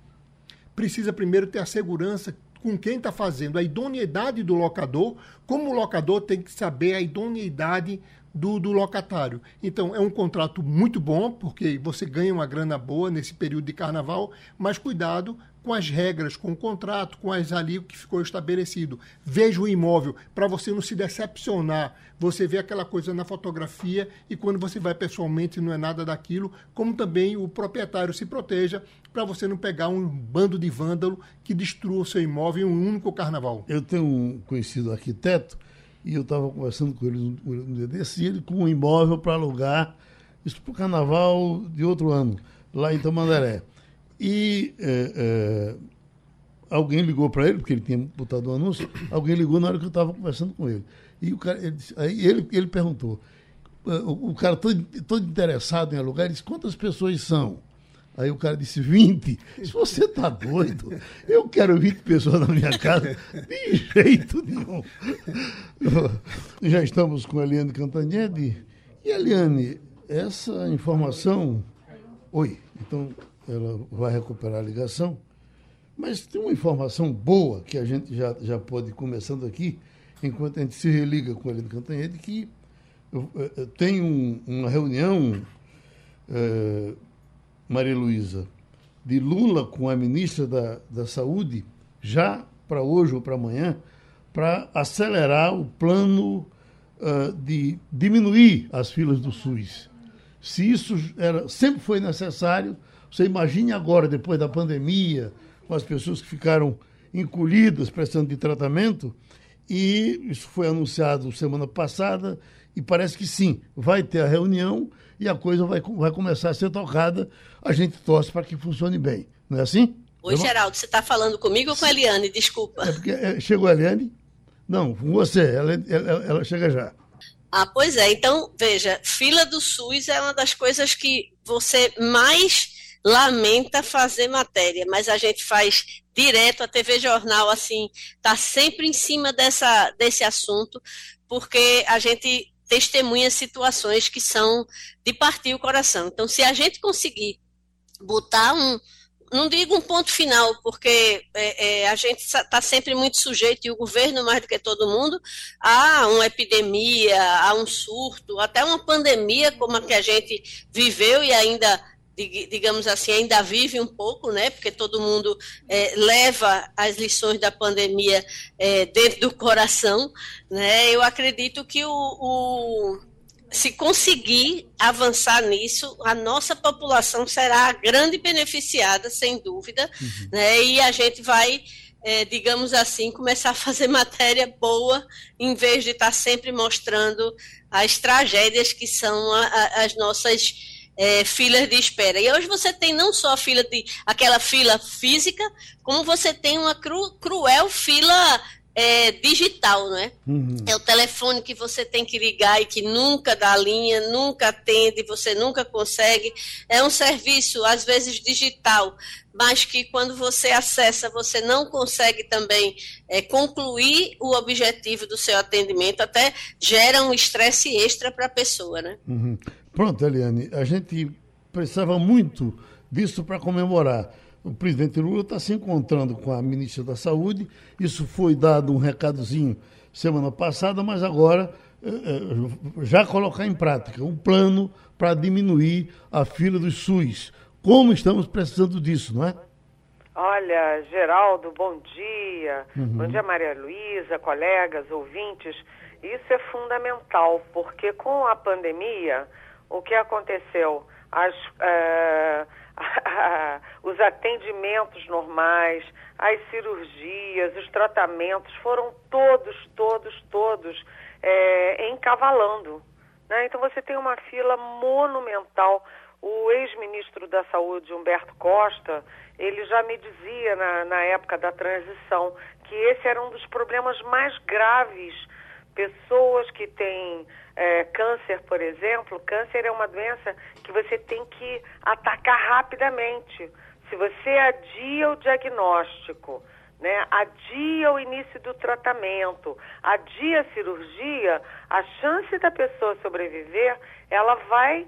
precisa primeiro ter a segurança com quem está fazendo, a idoneidade do locador, como o locador tem que saber a idoneidade do, do locatário. Então, é um contrato muito bom, porque você ganha uma grana boa nesse período de carnaval, mas cuidado com as regras, com o contrato, com as ali que ficou estabelecido. Veja o imóvel para você não se decepcionar. Você vê aquela coisa na fotografia e quando você vai pessoalmente não é nada daquilo, como também o proprietário se proteja para você não pegar um bando de vândalo que destrua o seu imóvel em um único carnaval. Eu tenho um conhecido arquiteto e eu estava conversando com ele no dia desse, ele com um imóvel para alugar, isso para o carnaval de outro ano, lá em Tamandaré. E é, é, alguém ligou para ele, porque ele tinha botado um anúncio, alguém ligou na hora que eu estava conversando com ele. E o cara, ele, aí ele, ele perguntou, é, o, o cara todo, todo interessado em alugar, ele disse, quantas pessoas são? Aí o cara disse, 20? Se você tá doido, eu quero 20 pessoas na minha casa, de jeito nenhum. Já estamos com a Eliane Cantanhede. E Eliane, essa informação. Oi, então ela vai recuperar a ligação. Mas tem uma informação boa que a gente já, já pode ir começando aqui, enquanto a gente se religa com a Eliane Cantanhede, que tem um, uma reunião. É, Maria Luísa, de Lula com a ministra da, da Saúde, já para hoje ou para amanhã, para acelerar o plano uh, de diminuir as filas do SUS. Se isso era, sempre foi necessário, você imagine agora, depois da pandemia, com as pessoas que ficaram encolhidas precisando de tratamento, e isso foi anunciado semana passada, e parece que sim, vai ter a reunião e a coisa vai, vai começar a ser tocada. A gente torce para que funcione bem. Não é assim? Oi, Geraldo, você está falando comigo ou com a Eliane? Desculpa. É porque é, chegou a Eliane? Não, com você. Ela, ela, ela chega já. Ah, pois é. Então, veja, fila do SUS é uma das coisas que você mais lamenta fazer matéria, mas a gente faz direto, a TV Jornal, assim, está sempre em cima dessa, desse assunto, porque a gente testemunha situações que são de partir o coração. Então, se a gente conseguir botar um, não digo um ponto final, porque é, é, a gente está sempre muito sujeito, e o governo mais do que todo mundo, a uma epidemia, a um surto, até uma pandemia como a que a gente viveu e ainda digamos assim, ainda vive um pouco, né? Porque todo mundo é, leva as lições da pandemia é, dentro do coração, né? Eu acredito que o, o, se conseguir avançar nisso, a nossa população será grande beneficiada, sem dúvida, uhum. né? E a gente vai é, digamos assim, começar a fazer matéria boa, em vez de estar sempre mostrando as tragédias que são a, a, as nossas é, filas de espera. E hoje você tem não só a fila de aquela fila física, como você tem uma cru, cruel fila é, digital, não é? Uhum. É o telefone que você tem que ligar e que nunca dá linha, nunca atende, você nunca consegue. É um serviço, às vezes, digital, mas que quando você acessa, você não consegue também é, concluir o objetivo do seu atendimento, até gera um estresse extra para a pessoa, né? Uhum. Pronto, Eliane, a gente precisava muito disso para comemorar o presidente Lula está se encontrando com a ministra da Saúde. Isso foi dado um recadozinho semana passada, mas agora eh, eh, já colocar em prática um plano para diminuir a fila dos SUS. Como estamos precisando disso, não é? Olha, Geraldo, bom dia. Uhum. Bom dia, Maria Luísa, colegas, ouvintes. Isso é fundamental, porque com a pandemia, o que aconteceu? As. Uh os atendimentos normais, as cirurgias, os tratamentos foram todos, todos, todos é, encavalando. Né? Então você tem uma fila monumental. O ex-ministro da Saúde, Humberto Costa, ele já me dizia na, na época da transição que esse era um dos problemas mais graves. Pessoas que têm é, câncer, por exemplo, câncer é uma doença que você tem que atacar rapidamente. Se você adia o diagnóstico, né, adia o início do tratamento, adia a cirurgia, a chance da pessoa sobreviver, ela vai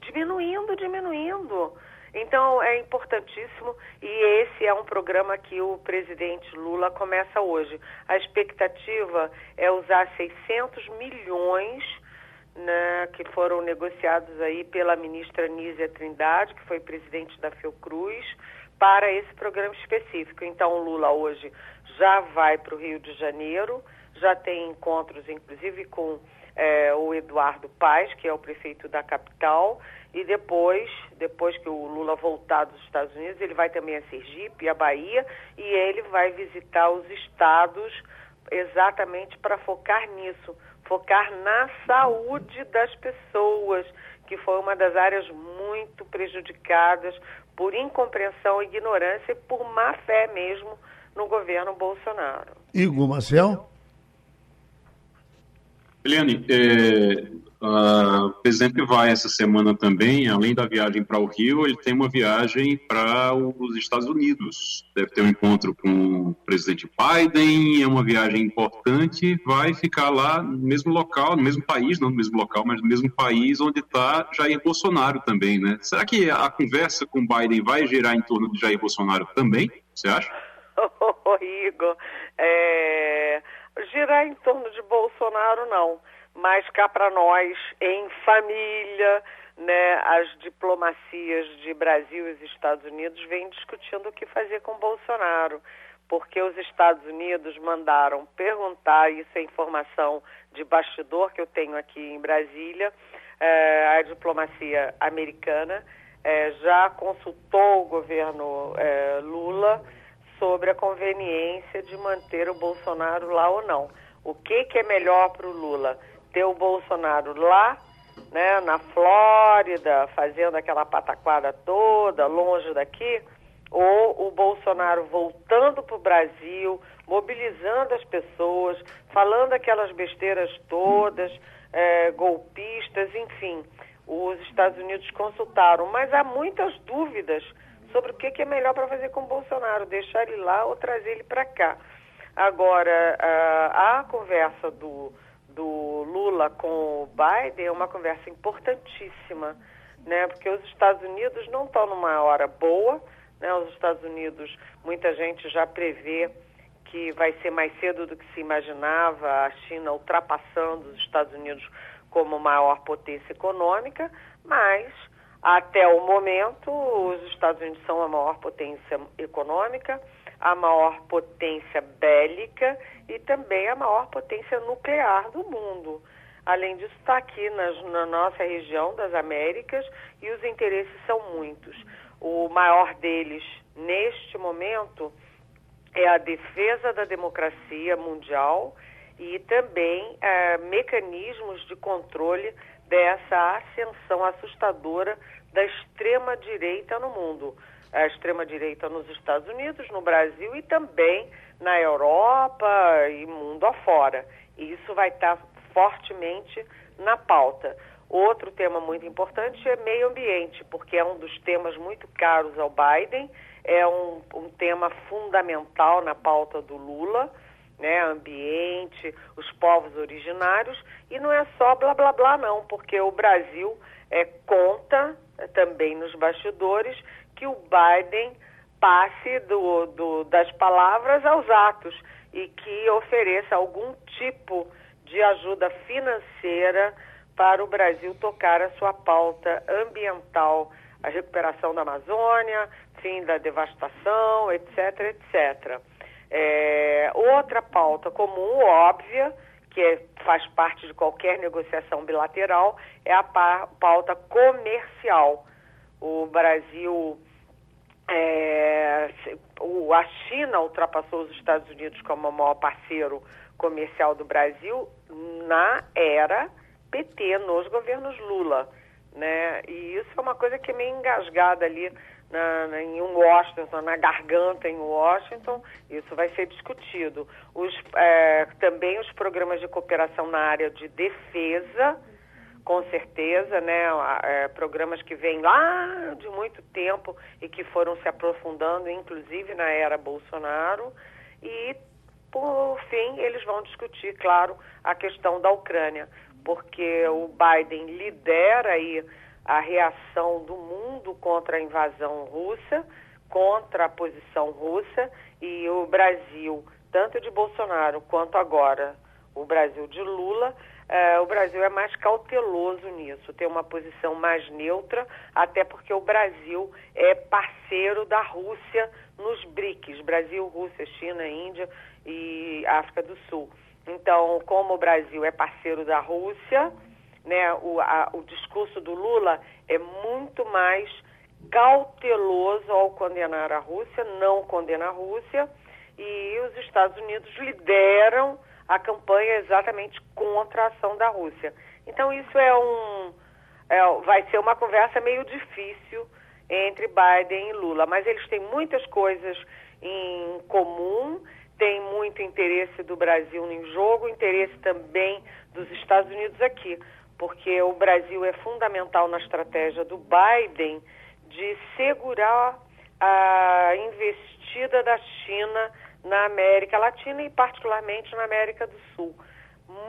diminuindo, diminuindo. Então é importantíssimo e esse é um programa que o presidente Lula começa hoje. A expectativa é usar 600 milhões né, que foram negociados aí pela ministra Nízia Trindade, que foi presidente da Fiocruz, para esse programa específico. Então, o Lula hoje já vai para o Rio de Janeiro, já tem encontros, inclusive, com é, o Eduardo Paz, que é o prefeito da capital, e depois, depois que o Lula voltar dos Estados Unidos, ele vai também a Sergipe, a Bahia, e ele vai visitar os estados exatamente para focar nisso focar na saúde das pessoas, que foi uma das áreas muito prejudicadas por incompreensão, ignorância e por má fé mesmo no governo Bolsonaro. Igor Marcel? Eliane, é, Uh, o presidente vai essa semana também, além da viagem para o Rio, ele tem uma viagem para os Estados Unidos. Deve ter um encontro com o presidente Biden, é uma viagem importante. Vai ficar lá no mesmo local, no mesmo país, não no mesmo local, mas no mesmo país onde está Jair Bolsonaro também, né? Será que a conversa com Biden vai girar em torno de Jair Bolsonaro também? Você acha? Oh, Igor, é... girar em torno de Bolsonaro não mas cá para nós, em família, né, as diplomacias de Brasil e Estados Unidos vêm discutindo o que fazer com Bolsonaro, porque os Estados Unidos mandaram perguntar, isso é informação de bastidor que eu tenho aqui em Brasília, é, a diplomacia americana é, já consultou o governo é, Lula sobre a conveniência de manter o Bolsonaro lá ou não. O que, que é melhor para o Lula? Ter o Bolsonaro lá, né, na Flórida, fazendo aquela pataquada toda, longe daqui, ou o Bolsonaro voltando para o Brasil, mobilizando as pessoas, falando aquelas besteiras todas, é, golpistas, enfim. Os Estados Unidos consultaram, mas há muitas dúvidas sobre o que, que é melhor para fazer com o Bolsonaro, deixar ele lá ou trazer ele para cá. Agora, a, a conversa do do Lula com o Biden é uma conversa importantíssima, né? Porque os Estados Unidos não estão numa hora boa, né? Os Estados Unidos, muita gente já prevê que vai ser mais cedo do que se imaginava, a China ultrapassando os Estados Unidos como maior potência econômica, mas até o momento os Estados Unidos são a maior potência econômica a maior potência bélica e também a maior potência nuclear do mundo. Além disso, está aqui nas, na nossa região das Américas e os interesses são muitos. O maior deles, neste momento, é a defesa da democracia mundial e também é, mecanismos de controle dessa ascensão assustadora da extrema-direita no mundo. A extrema-direita nos Estados Unidos, no Brasil e também na Europa e mundo afora. E isso vai estar fortemente na pauta. Outro tema muito importante é meio ambiente, porque é um dos temas muito caros ao Biden, é um, um tema fundamental na pauta do Lula, né? Ambiente, os povos originários, e não é só blá blá blá, não, porque o Brasil é, conta é, também nos bastidores que o Biden passe do, do, das palavras aos atos e que ofereça algum tipo de ajuda financeira para o Brasil tocar a sua pauta ambiental, a recuperação da Amazônia, fim da devastação, etc, etc. É, outra pauta comum, óbvia, que é, faz parte de qualquer negociação bilateral, é a pauta comercial. O Brasil, é, o, a China ultrapassou os Estados Unidos como o maior parceiro comercial do Brasil na era PT, nos governos Lula. Né? E isso é uma coisa que é meio engasgada ali na, na, em Washington, na garganta em Washington, isso vai ser discutido. Os, é, também os programas de cooperação na área de defesa, com certeza, né? É, programas que vêm lá de muito tempo e que foram se aprofundando, inclusive na era Bolsonaro. E, por fim, eles vão discutir, claro, a questão da Ucrânia, porque o Biden lidera aí a reação do mundo contra a invasão russa, contra a posição russa, e o Brasil, tanto de Bolsonaro quanto agora o Brasil de Lula, eh, o Brasil é mais cauteloso nisso, tem uma posição mais neutra, até porque o Brasil é parceiro da Rússia nos BRICS Brasil, Rússia, China, Índia e África do Sul. Então, como o Brasil é parceiro da Rússia, né, o, a, o discurso do Lula é muito mais cauteloso ao condenar a Rússia, não condena a Rússia, e os Estados Unidos lideram a campanha exatamente contra a ação da Rússia. Então isso é um é, vai ser uma conversa meio difícil entre Biden e Lula, mas eles têm muitas coisas em comum, tem muito interesse do Brasil em jogo, interesse também dos Estados Unidos aqui porque o Brasil é fundamental na estratégia do Biden de segurar a investida da China na América Latina e particularmente na América do Sul.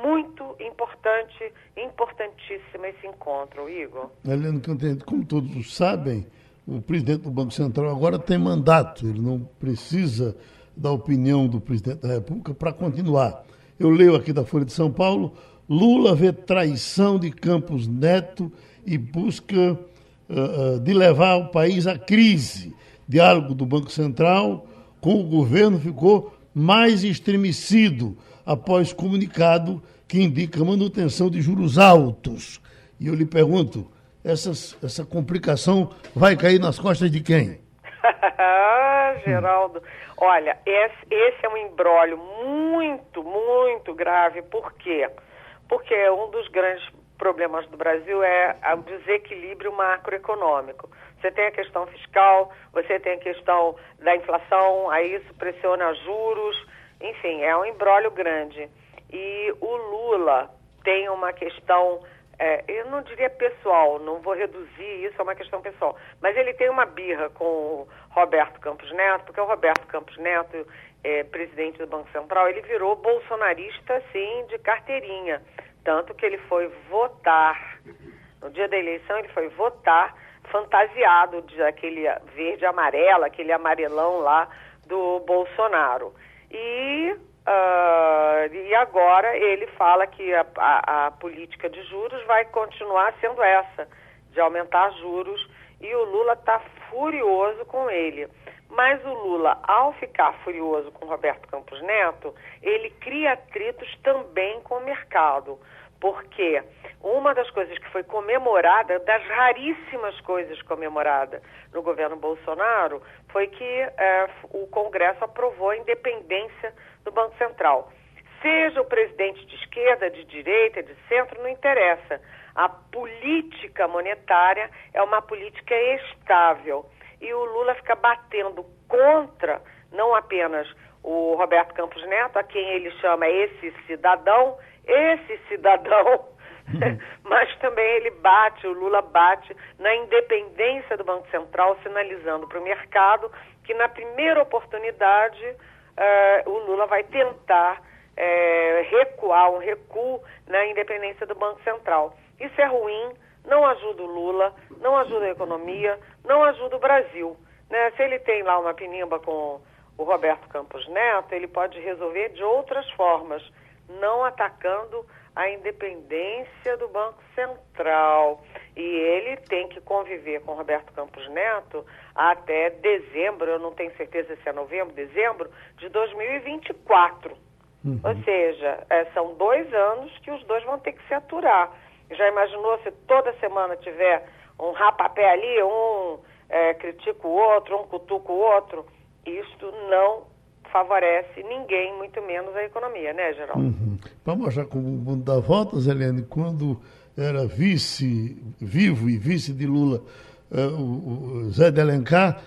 Muito importante, importantíssimo esse encontro, Igor. Helena Cantanhede, como todos sabem, o presidente do Banco Central agora tem mandato, ele não precisa da opinião do presidente da República para continuar. Eu leio aqui da Folha de São Paulo, Lula vê traição de Campos Neto e busca uh, uh, de levar o país à crise. Diálogo do Banco Central com o governo ficou mais estremecido após comunicado que indica manutenção de juros altos. E eu lhe pergunto, essas, essa complicação vai cair nas costas de quem? Geraldo, olha, esse, esse é um embrólio muito, muito grave. Por quê? Porque porque um dos grandes problemas do Brasil é o desequilíbrio macroeconômico. Você tem a questão fiscal, você tem a questão da inflação, aí isso pressiona juros, enfim, é um embrólio grande. E o Lula tem uma questão, é, eu não diria pessoal, não vou reduzir isso a uma questão pessoal, mas ele tem uma birra com o Roberto Campos Neto, porque o Roberto Campos Neto, é, presidente do Banco Central, ele virou bolsonarista, sim, de carteirinha. Tanto que ele foi votar, no dia da eleição, ele foi votar fantasiado de aquele verde amarelo, aquele amarelão lá do Bolsonaro. E, uh, e agora ele fala que a, a, a política de juros vai continuar sendo essa, de aumentar juros, e o Lula está furioso com ele. Mas o Lula, ao ficar furioso com Roberto Campos Neto, ele cria atritos também com o mercado. Porque uma das coisas que foi comemorada, das raríssimas coisas comemoradas no governo Bolsonaro, foi que é, o Congresso aprovou a independência do Banco Central. Seja o presidente de esquerda, de direita, de centro, não interessa. A política monetária é uma política estável e o Lula fica batendo contra não apenas o Roberto Campos Neto, a quem ele chama esse cidadão, esse cidadão, mas também ele bate, o Lula bate na independência do Banco Central, sinalizando para o mercado que na primeira oportunidade uh, o Lula vai tentar uh, recuar, um recuo na independência do Banco Central. Isso é ruim, não ajuda o Lula, não ajuda a economia, não ajuda o Brasil. Né? Se ele tem lá uma pinimba com o Roberto Campos Neto, ele pode resolver de outras formas, não atacando a independência do Banco Central. E ele tem que conviver com Roberto Campos Neto até dezembro, eu não tenho certeza se é novembro, dezembro, de 2024. Uhum. Ou seja, é, são dois anos que os dois vão ter que se aturar. Já imaginou se toda semana tiver um rapapé ali, um é, critica o outro, um cutuca o outro? Isto não favorece ninguém, muito menos a economia, né, Geraldo? Uhum. Para mostrar como o mundo dá voltas, Helene, quando era vice, vivo e vice de Lula, uh, o, Zé de Alencar,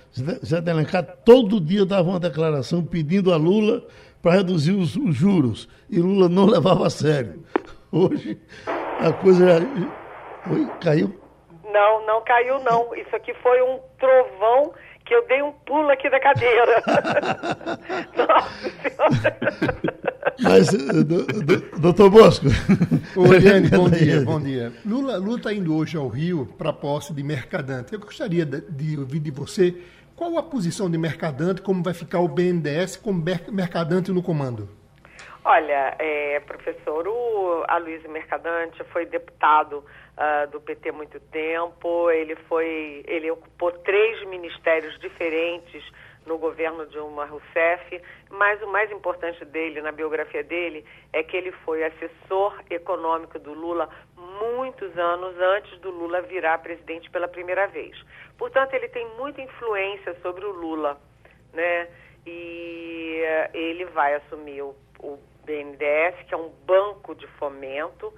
Zé de Alencar todo dia dava uma declaração pedindo a Lula para reduzir os, os, juros. E Lula não levava a sério. Hoje a coisa já... Oi, caiu? Não, não caiu não. Isso aqui foi um trovão que eu dei um pulo aqui da cadeira. Nossa Senhora. Mas, doutor Bosco. Oriane, bom dia, bom dia. Lula está indo hoje ao Rio para a posse de Mercadante. Eu gostaria de, de ouvir de você qual a posição de Mercadante, como vai ficar o BNDES com Mercadante no comando. Olha, é, professor, o Aloysio Mercadante foi deputado uh, do PT há muito tempo. Ele foi, ele ocupou três ministérios diferentes no governo Dilma Rousseff, mas o mais importante dele, na biografia dele, é que ele foi assessor econômico do Lula muitos anos antes do Lula virar presidente pela primeira vez. Portanto, ele tem muita influência sobre o Lula, né? E uh, ele vai assumir o, o BNDES, que é um banco de fomento,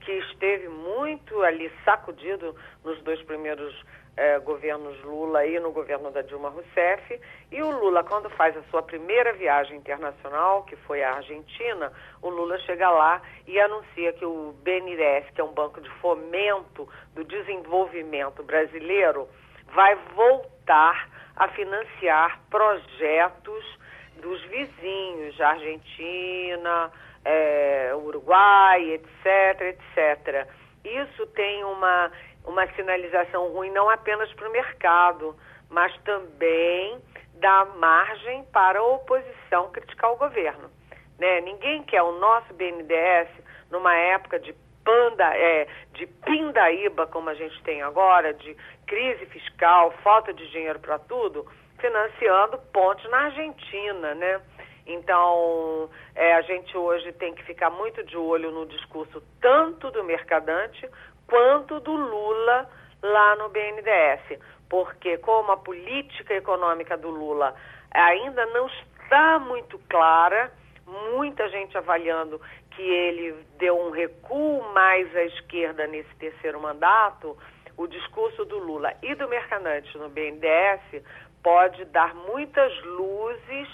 que esteve muito ali sacudido nos dois primeiros eh, governos Lula e no governo da Dilma Rousseff. E o Lula, quando faz a sua primeira viagem internacional, que foi à Argentina, o Lula chega lá e anuncia que o BNDES, que é um banco de fomento do desenvolvimento brasileiro, vai voltar a financiar projetos dos vizinhos, Argentina, é, Uruguai, etc, etc. Isso tem uma, uma sinalização ruim não apenas para o mercado, mas também dá margem para a oposição criticar o governo. Né? Ninguém quer o nosso BNDES numa época de panda, é, de pindaíba, como a gente tem agora, de crise fiscal, falta de dinheiro para tudo, financiando pontes na Argentina, né? Então, é, a gente hoje tem que ficar muito de olho no discurso tanto do Mercadante quanto do Lula lá no BNDES, porque como a política econômica do Lula ainda não está muito clara, muita gente avaliando que ele deu um recuo mais à esquerda nesse terceiro mandato, o discurso do Lula e do Mercadante no BNDES pode dar muitas luzes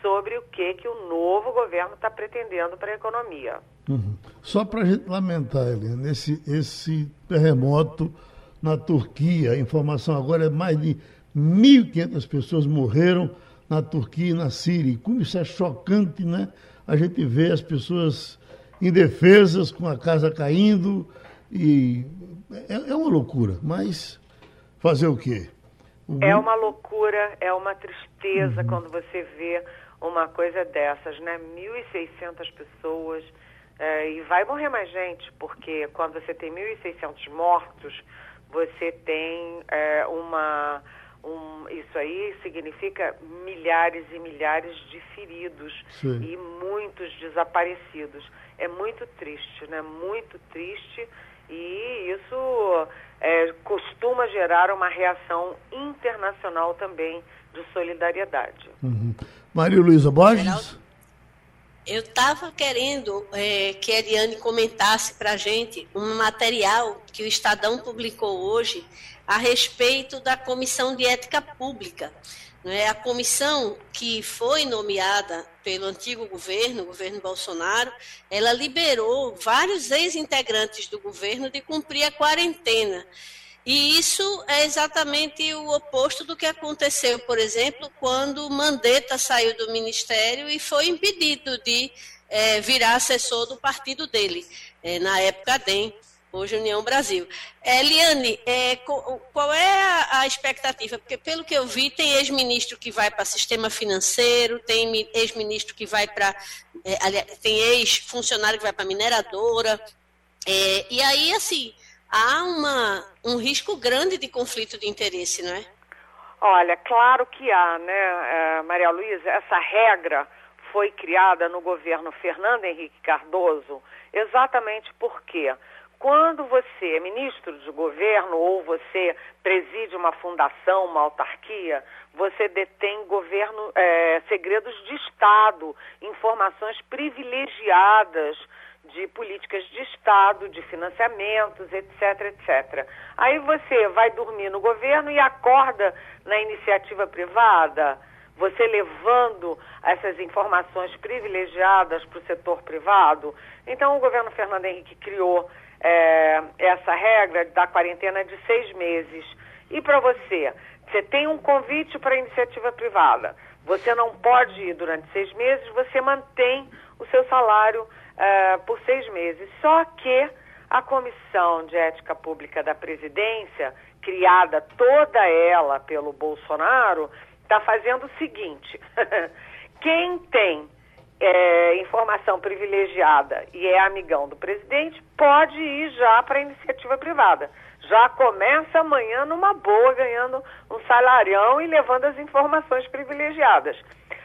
sobre o que, que o novo governo está pretendendo para a economia. Uhum. Só para a gente lamentar, Helena, esse, esse terremoto na Turquia, a informação agora é mais de 1.500 pessoas morreram na Turquia e na Síria. Como isso é chocante, né? A gente vê as pessoas indefesas, com a casa caindo, e é, é uma loucura, mas fazer o quê? Uhum. É uma loucura, é uma tristeza uhum. quando você vê uma coisa dessas, né? 1.600 pessoas é, e vai morrer mais gente, porque quando você tem 1.600 mortos, você tem é, uma um, isso aí significa milhares e milhares de feridos Sim. e muitos desaparecidos. É muito triste, né? Muito triste e isso é, costuma gerar uma reação internacional também de solidariedade. Uhum. Maria Luísa Borges? eu estava querendo é, que a Eliane comentasse para a gente um material que o Estadão publicou hoje a respeito da Comissão de Ética Pública. É? A comissão que foi nomeada pelo antigo governo, o governo Bolsonaro, ela liberou vários ex-integrantes do governo de cumprir a quarentena. E isso é exatamente o oposto do que aconteceu, por exemplo, quando Mandetta saiu do ministério e foi impedido de é, virar assessor do partido dele, é, na época DEM, hoje União Brasil. É, Eliane, é, qual é a, expectativa? Porque, pelo que eu vi, tem ex-ministro que vai para sistema financeiro, tem ex-ministro que vai para. É, tem ex-funcionário que vai para mineradora. É, e aí, assim há uma, um risco grande de conflito de interesse, não é? Olha, claro que há, né, é, Maria Luísa? Essa regra foi criada no governo Fernando Henrique Cardoso exatamente porque quando você é ministro de governo ou você preside uma fundação, uma autarquia, você detém governo, é, segredos de Estado, informações privilegiadas de políticas de Estado, de financiamentos, etc, etc. Aí você vai dormir no governo e acorda na iniciativa privada, você levando essas informações privilegiadas para o setor privado. Então, o governo Fernando Henrique criou é, essa regra da quarentena de seis meses. E para você, você tem um convite para iniciativa privada, você não pode ir durante seis meses, você mantém o seu salário uh, por seis meses. Só que a Comissão de Ética Pública da Presidência, criada toda ela pelo Bolsonaro, está fazendo o seguinte: quem tem é, informação privilegiada e é amigão do presidente, pode ir já para a iniciativa privada. Já começa amanhã numa boa, ganhando um salarião e levando as informações privilegiadas.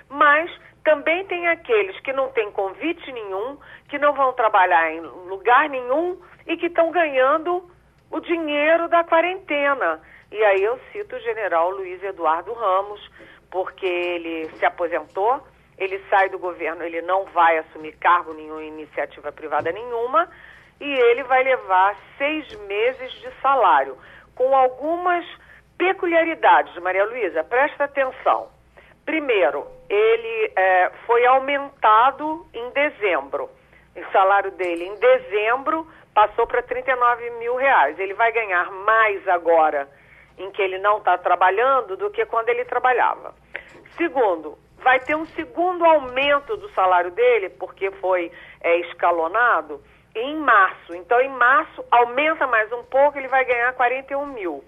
Mas também tem aqueles que não têm convite nenhum, que não vão trabalhar em lugar nenhum e que estão ganhando o dinheiro da quarentena. E aí eu cito o general Luiz Eduardo Ramos, porque ele se aposentou, ele sai do governo, ele não vai assumir cargo nenhum, iniciativa privada nenhuma, e ele vai levar seis meses de salário, com algumas peculiaridades, Maria Luísa, presta atenção. Primeiro, ele é, foi aumentado em dezembro. O salário dele em dezembro passou para 39 mil reais. Ele vai ganhar mais agora em que ele não está trabalhando do que quando ele trabalhava. Segundo, vai ter um segundo aumento do salário dele, porque foi é, escalonado, em março. Então, em março, aumenta mais um pouco, ele vai ganhar 41 mil.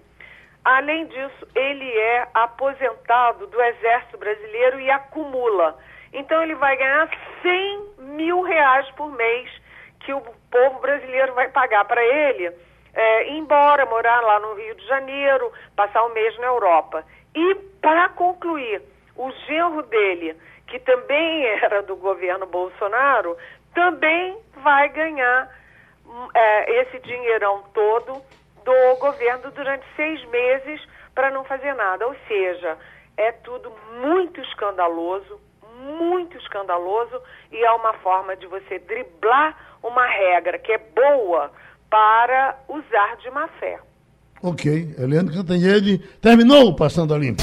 Além disso, ele é aposentado do Exército Brasileiro e acumula. Então, ele vai ganhar 100 mil reais por mês que o povo brasileiro vai pagar para ele é, ir embora, morar lá no Rio de Janeiro, passar um mês na Europa. E, para concluir, o genro dele, que também era do governo Bolsonaro, também vai ganhar é, esse dinheirão todo do governo durante seis meses para não fazer nada. Ou seja, é tudo muito escandaloso, muito escandaloso e é uma forma de você driblar uma regra que é boa para usar de má fé. Ok. Eliane Cantanhede terminou o Passando a Limpo.